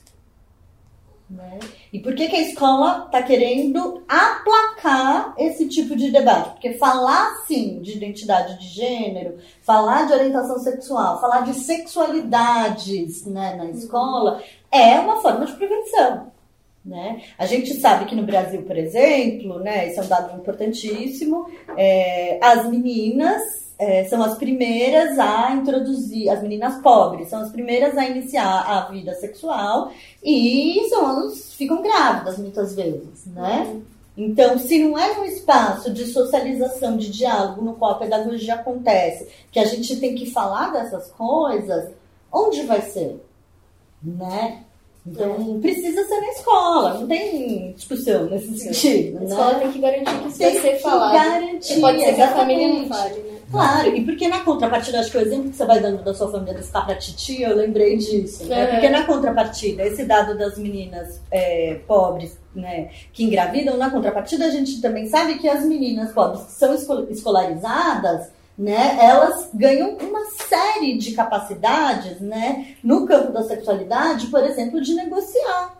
Né? E por que, que a escola está querendo aplacar esse tipo de debate? Porque falar, sim, de identidade de gênero, falar de orientação sexual, falar de sexualidades né, na escola, é uma forma de prevenção. Né? A gente sabe que no Brasil, por exemplo, né, isso é um dado importantíssimo, é, as meninas é, são as primeiras a introduzir, as meninas pobres são as primeiras a iniciar a vida sexual e são as, ficam grávidas muitas vezes, né? Uhum. Então, se não é um espaço de socialização, de diálogo, no qual a pedagogia acontece, que a gente tem que falar dessas coisas, onde vai ser? Né? Então, é. precisa ser na escola, não tem discussão nesse sentido. A né? escola tem que garantir que isso tem vai ser falado. Garantir, e pode ser que a família não fale, né? Claro, e porque na contrapartida, acho que o exemplo que você vai dando da sua família do ficar pra titi, eu lembrei disso. Né? Porque na contrapartida, esse dado das meninas é, pobres né, que engravidam, na contrapartida, a gente também sabe que as meninas pobres que são escolarizadas, né, elas ganham uma série de capacidades né, no campo da sexualidade, por exemplo, de negociar.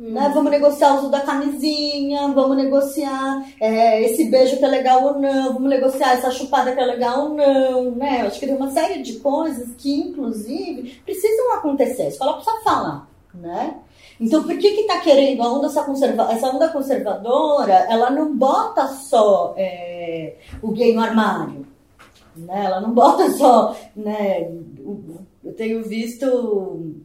Hum. Né? Vamos negociar o uso da camisinha, vamos negociar é, esse beijo que é legal ou não, vamos negociar essa chupada que é legal ou não, né? Eu acho que tem uma série de coisas que, inclusive, precisam acontecer. A escola precisa falar, né? Então, por que que tá querendo a onda essa, conserva essa onda conservadora? Ela não bota só é, o gay no armário, né? Ela não bota só, né? Eu tenho visto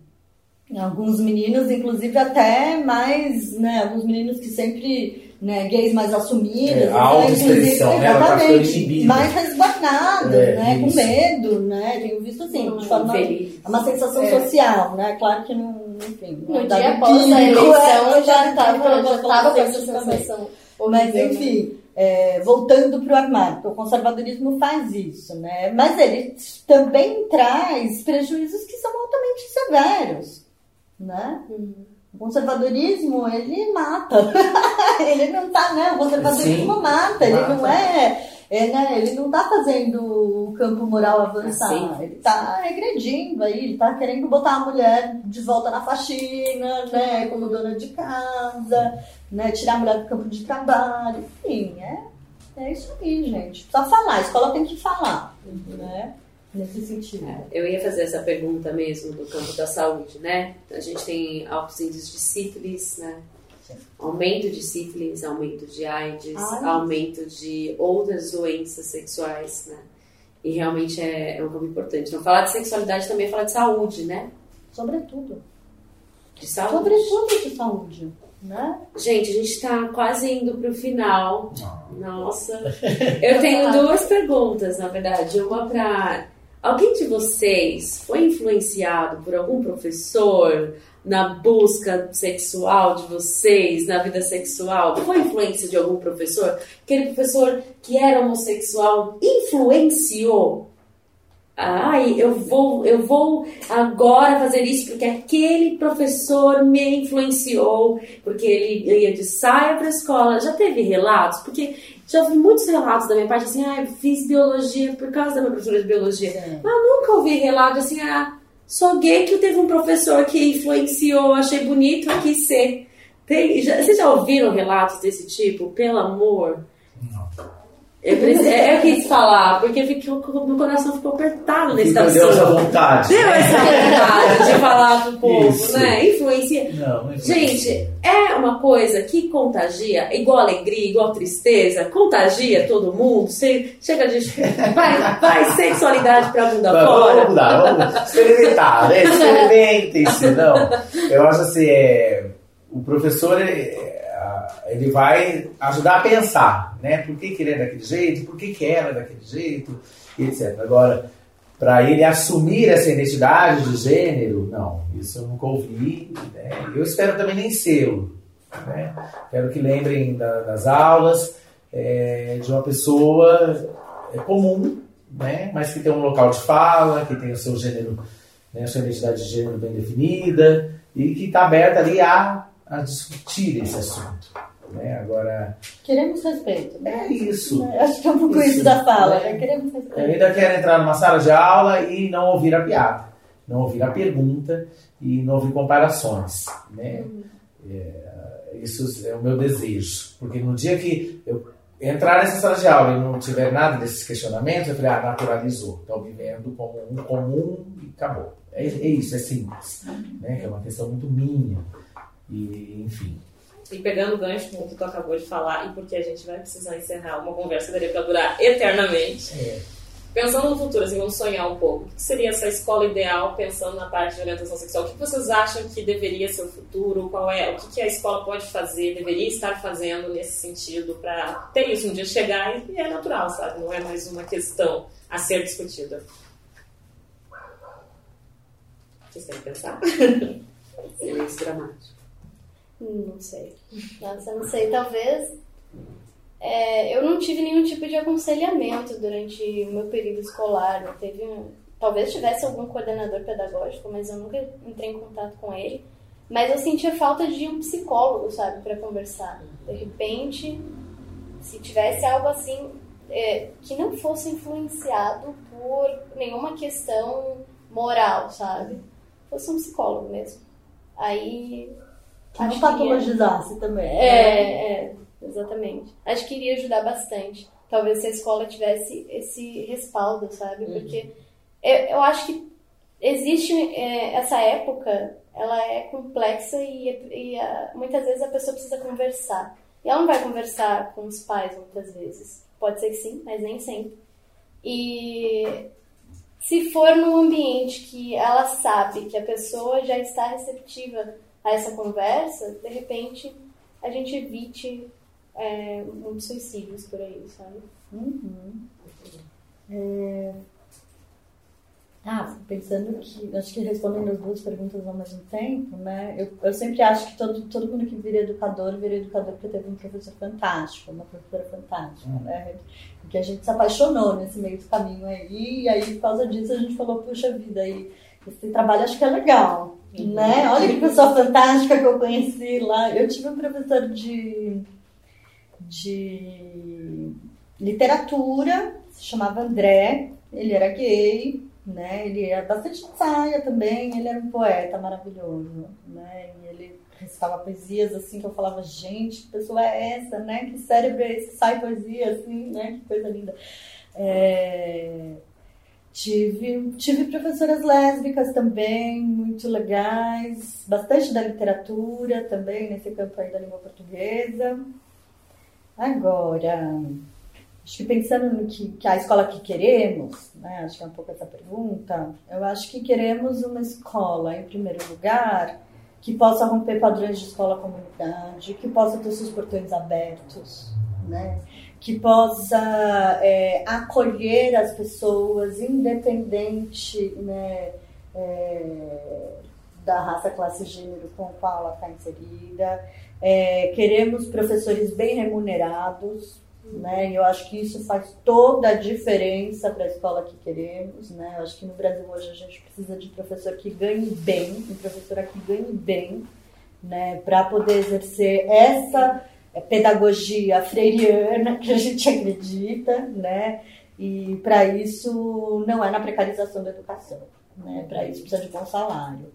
alguns meninos, inclusive até mais, né? Alguns meninos que sempre, né? Gays mais assumidos, é, né, expressão, né? exatamente, mais resguardados, é, né? Isso. Com medo, né? Tenho visto assim, de forma é uma sensação é. social, né? Claro que não, enfim. No dia após a eleição já estava com essa sensação. Mas enfim. É, voltando para o armário, porque o conservadorismo faz isso, né? Mas ele também traz prejuízos que são altamente severos, né? Uhum. O conservadorismo, ele mata. [LAUGHS] ele não tá, né? O conservadorismo mata, ele mata. não é, é, né? Ele não tá fazendo o campo moral avançar. Assim. Ele tá regredindo aí, ele tá querendo botar a mulher de volta na faxina, né? Como dona de casa, né? Tirar a mulher do campo de trabalho. Enfim, é, é isso aí, gente. Precisa falar, a escola tem que falar, uhum. né? Nesse sentido. É, eu ia fazer essa pergunta mesmo do campo da saúde, né? A gente tem altos índices de sífilis, né? Aumento de sífilis, aumento de AIDS, Ai. aumento de outras doenças sexuais, né? E realmente é, é um campo importante. Não falar de sexualidade também é falar de saúde, né? Sobretudo. De saúde. Sobretudo de saúde. Né? Gente, a gente está quase indo para o final. Nossa. [LAUGHS] Eu tenho duas perguntas, na verdade. Uma para Alguém de vocês foi influenciado por algum professor na busca sexual de vocês, na vida sexual? Foi influência de algum professor? Aquele professor que era homossexual influenciou? Ai, eu vou, eu vou agora fazer isso porque aquele professor me influenciou, porque ele ia de saia para a escola. Já teve relatos? Porque já ouvi muitos relatos da minha parte assim, ah, fiz biologia por causa da minha professora de biologia. Sim. Mas nunca ouvi relato assim, ah, sou gay que teve um professor que influenciou, achei bonito, quis ser. Tem, já, vocês já ouviram relatos desse tipo? Pelo amor. Eu, eu quis falar, porque fiquei, meu coração ficou apertado nesse assunto. Deu essa vontade. Deu essa vontade de falar pro povo, Isso. né? Influencia. Não, não Gente, é uma coisa que contagia, igual alegria, igual tristeza, contagia todo mundo. Você chega de. [LAUGHS] Vai, vai sexualidade pra bunda Mas, fora. Vamos lá, vamos experimentar, né? [LAUGHS] Experimentem-se, não. Eu acho assim, é, o professor. É, ele vai ajudar a pensar, né? Por que, que ele é daquele jeito, por que, que ela é daquele jeito, etc. Agora, para ele assumir essa identidade de gênero, não, isso eu nunca ouvi. Né? Eu espero também nem ser. Né? Quero que lembrem da, das aulas é, de uma pessoa é, comum, né? mas que tem um local de fala, que tem o seu gênero, né? a sua identidade de gênero bem definida e que está aberta ali a, a discutir esse assunto. Né? Agora. Queremos respeito. Né? É isso. Acho que é um pouco isso, da fala. Né? Queremos respeito. Eu ainda quero entrar numa sala de aula e não ouvir a piada, não ouvir a pergunta e não ouvir comparações. Né? Uhum. É, isso é o meu desejo. Porque no dia que eu entrar nessa sala de aula e não tiver nada desses questionamentos, eu falei, ah, naturalizou. Estou vivendo como um comum e acabou. É, é isso, é simples. Né? Que é uma questão muito minha. E, enfim. E pegando o gancho com o que tu acabou de falar, e porque a gente vai precisar encerrar uma conversa daria para durar eternamente. É. Pensando no futuro, assim, vamos sonhar um pouco. O que seria essa escola ideal, pensando na parte de orientação sexual? O que vocês acham que deveria ser o futuro? Qual é, o que a escola pode fazer, deveria estar fazendo nesse sentido para ter isso um dia chegar e é natural, sabe? Não é mais uma questão a ser discutida. Vocês têm que pensar? Silêncio dramático. Não sei. Nossa, não sei. Talvez. É, eu não tive nenhum tipo de aconselhamento durante o meu período escolar. Não teve um, talvez tivesse algum coordenador pedagógico, mas eu nunca entrei em contato com ele. Mas eu sentia falta de um psicólogo, sabe, para conversar. De repente, se tivesse algo assim é, que não fosse influenciado por nenhuma questão moral, sabe? Fosse um psicólogo mesmo. Aí que não patologizasse também. É, né? é, exatamente. Acho que iria ajudar bastante. Talvez se a escola tivesse esse respaldo, sabe? Uhum. Porque eu, eu, acho que existe é, essa época, ela é complexa e, e a, muitas vezes a pessoa precisa conversar. E ela não vai conversar com os pais muitas vezes. Pode ser que sim, mas nem sempre. E se for num ambiente que ela sabe que a pessoa já está receptiva a essa conversa, de repente a gente evite é, muitos suicídios por aí, sabe? Uhum. É... Ah, pensando que, acho que respondendo as duas perguntas ao mesmo tempo, né? Eu, eu sempre acho que todo, todo mundo que vira educador, vira educador porque teve um professor fantástico, uma professora fantástica, uhum. né? Porque a gente se apaixonou nesse meio do caminho aí, e aí por causa disso a gente falou, puxa vida, aí esse trabalho acho que é legal. Né? Olha que pessoa fantástica que eu conheci lá. Eu tive um professor de, de literatura, se chamava André, ele era gay, né? Ele era bastante saia também, ele era um poeta maravilhoso, né? E ele recitava poesias assim que eu falava, gente, que pessoa é essa, né? Que cérebro é esse sai poesia assim, né? Que coisa linda. É... Tive, tive professoras lésbicas também, muito legais, bastante da literatura também, nesse campo aí da língua portuguesa. Agora, acho que pensando no que, que a escola que queremos, né, acho que é um pouco essa pergunta, eu acho que queremos uma escola, em primeiro lugar, que possa romper padrões de escola-comunidade, que possa ter seus portões abertos, né? Que possa é, acolher as pessoas, independente né, é, da raça, classe e gênero com qual ela está inserida. É, queremos professores bem remunerados, né? E eu acho que isso faz toda a diferença para a escola que queremos, né? Eu acho que no Brasil hoje a gente precisa de professor que ganhe bem, um professora que ganhe bem, né? Para poder exercer essa pedagogia freiriana que a gente [LAUGHS] acredita, né? E para isso não é na precarização da educação, né? Para isso precisa de bom salário.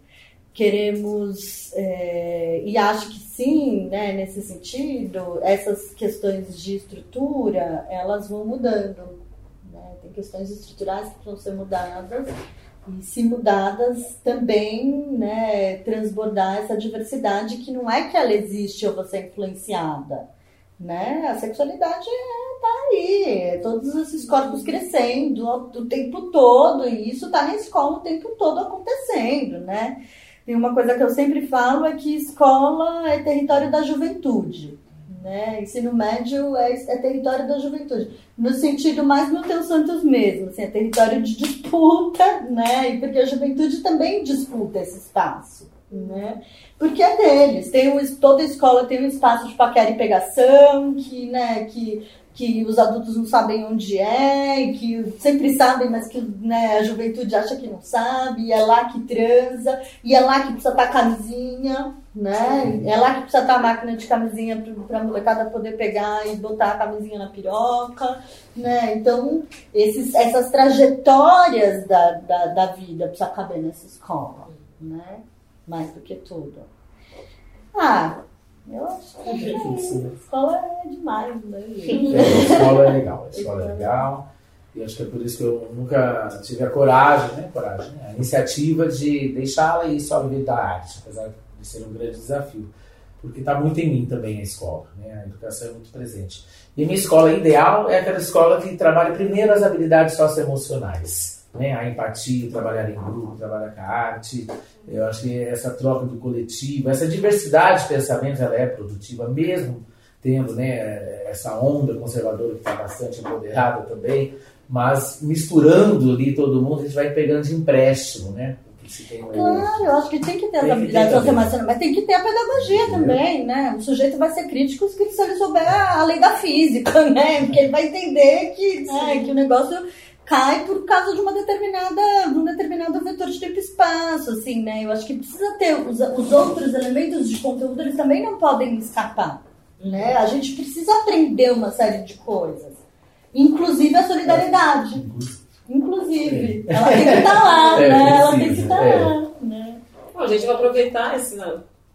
Queremos, é, e acho que sim, né, nesse sentido, essas questões de estrutura, elas vão mudando. Né? Tem questões estruturais que vão ser mudadas, se mudadas também né, transbordar essa diversidade que não é que ela existe ou você é influenciada. Né? A sexualidade está é, aí, é todos esses corpos crescendo o, tempo todo, e isso está na escola o tempo todo acontecendo, né? tem uma coisa que eu sempre falo é que escola é território da juventude. Né? Ensino médio é, é território da juventude. No sentido mais no teu Santos mesmo, assim, é território de disputa, né? E porque a juventude também disputa esse espaço. Né? Porque é deles. Tem um, toda escola tem um espaço de paquera e pegação, que, né, que que os adultos não sabem onde é, que sempre sabem, mas que né, a juventude acha que não sabe, e é lá que transa, e é lá que precisa estar camisinha, né? É lá que precisa estar a máquina de camisinha para a molecada poder pegar e botar a camisinha na piroca, né? Então, esses, essas trajetórias da, da, da vida precisa caber nessa escola, né? Mais do que tudo. Ah, eu acho que é, a escola é demais, né? É, a escola é legal, a escola é legal. E acho que é por isso que eu nunca tive a coragem, né? Coragem, né? A iniciativa de deixá-la ir só viver da arte, apesar de ser um grande desafio. Porque está muito em mim também a escola, né? A educação é muito presente. E minha escola ideal é aquela escola que trabalha primeiro as habilidades socioemocionais né? a empatia, trabalhar em grupo, trabalhar com a arte. Eu acho que essa troca do coletivo, essa diversidade de pensamentos, ela é produtiva, mesmo tendo né, essa onda conservadora que está bastante empoderada também, mas misturando ali todo mundo, a gente vai pegando de empréstimo, né? Claro, eu acho que tem que ter as habilidades socioemocionais, mas tem que ter a pedagogia é. também, né? O sujeito vai ser crítico se ele souber a lei da física, [LAUGHS] né? Porque ele vai entender que, né, que o negócio cai por causa de uma determinada, de um determinado vetor de tempo e espaço, assim, né? Eu acho que precisa ter os, os outros elementos de conteúdo, eles também não podem escapar, né? A gente precisa aprender uma série de coisas, inclusive a solidariedade. Inclusive, ela tem que estar lá, é, né? Ela tem que estar é. lá, né? Bom, a gente vai aproveitar esse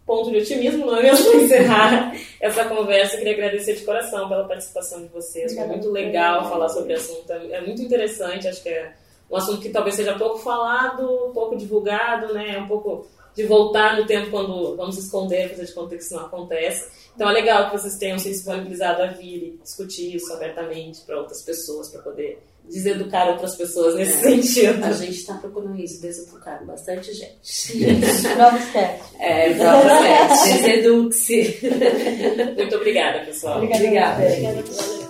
ponto de otimismo, não é mesmo? Para encerrar essa conversa, eu queria agradecer de coração pela participação de vocês. Foi muito legal falar sobre o assunto, é muito interessante, acho que é um assunto que talvez seja pouco falado, pouco divulgado, né? É um pouco de voltar no tempo quando vamos esconder, fazer de conta que isso não acontece. Então é legal que vocês tenham se disponibilizado a vir e discutir isso abertamente para outras pessoas, para poder deseducar outras pessoas nesse é, sentido. A gente está procurando isso, deseducar bastante gente. [LAUGHS] Novos testes. É, novos testes. [LAUGHS] Deseduque-se. Muito obrigada, pessoal. Obrigada. obrigada. obrigada.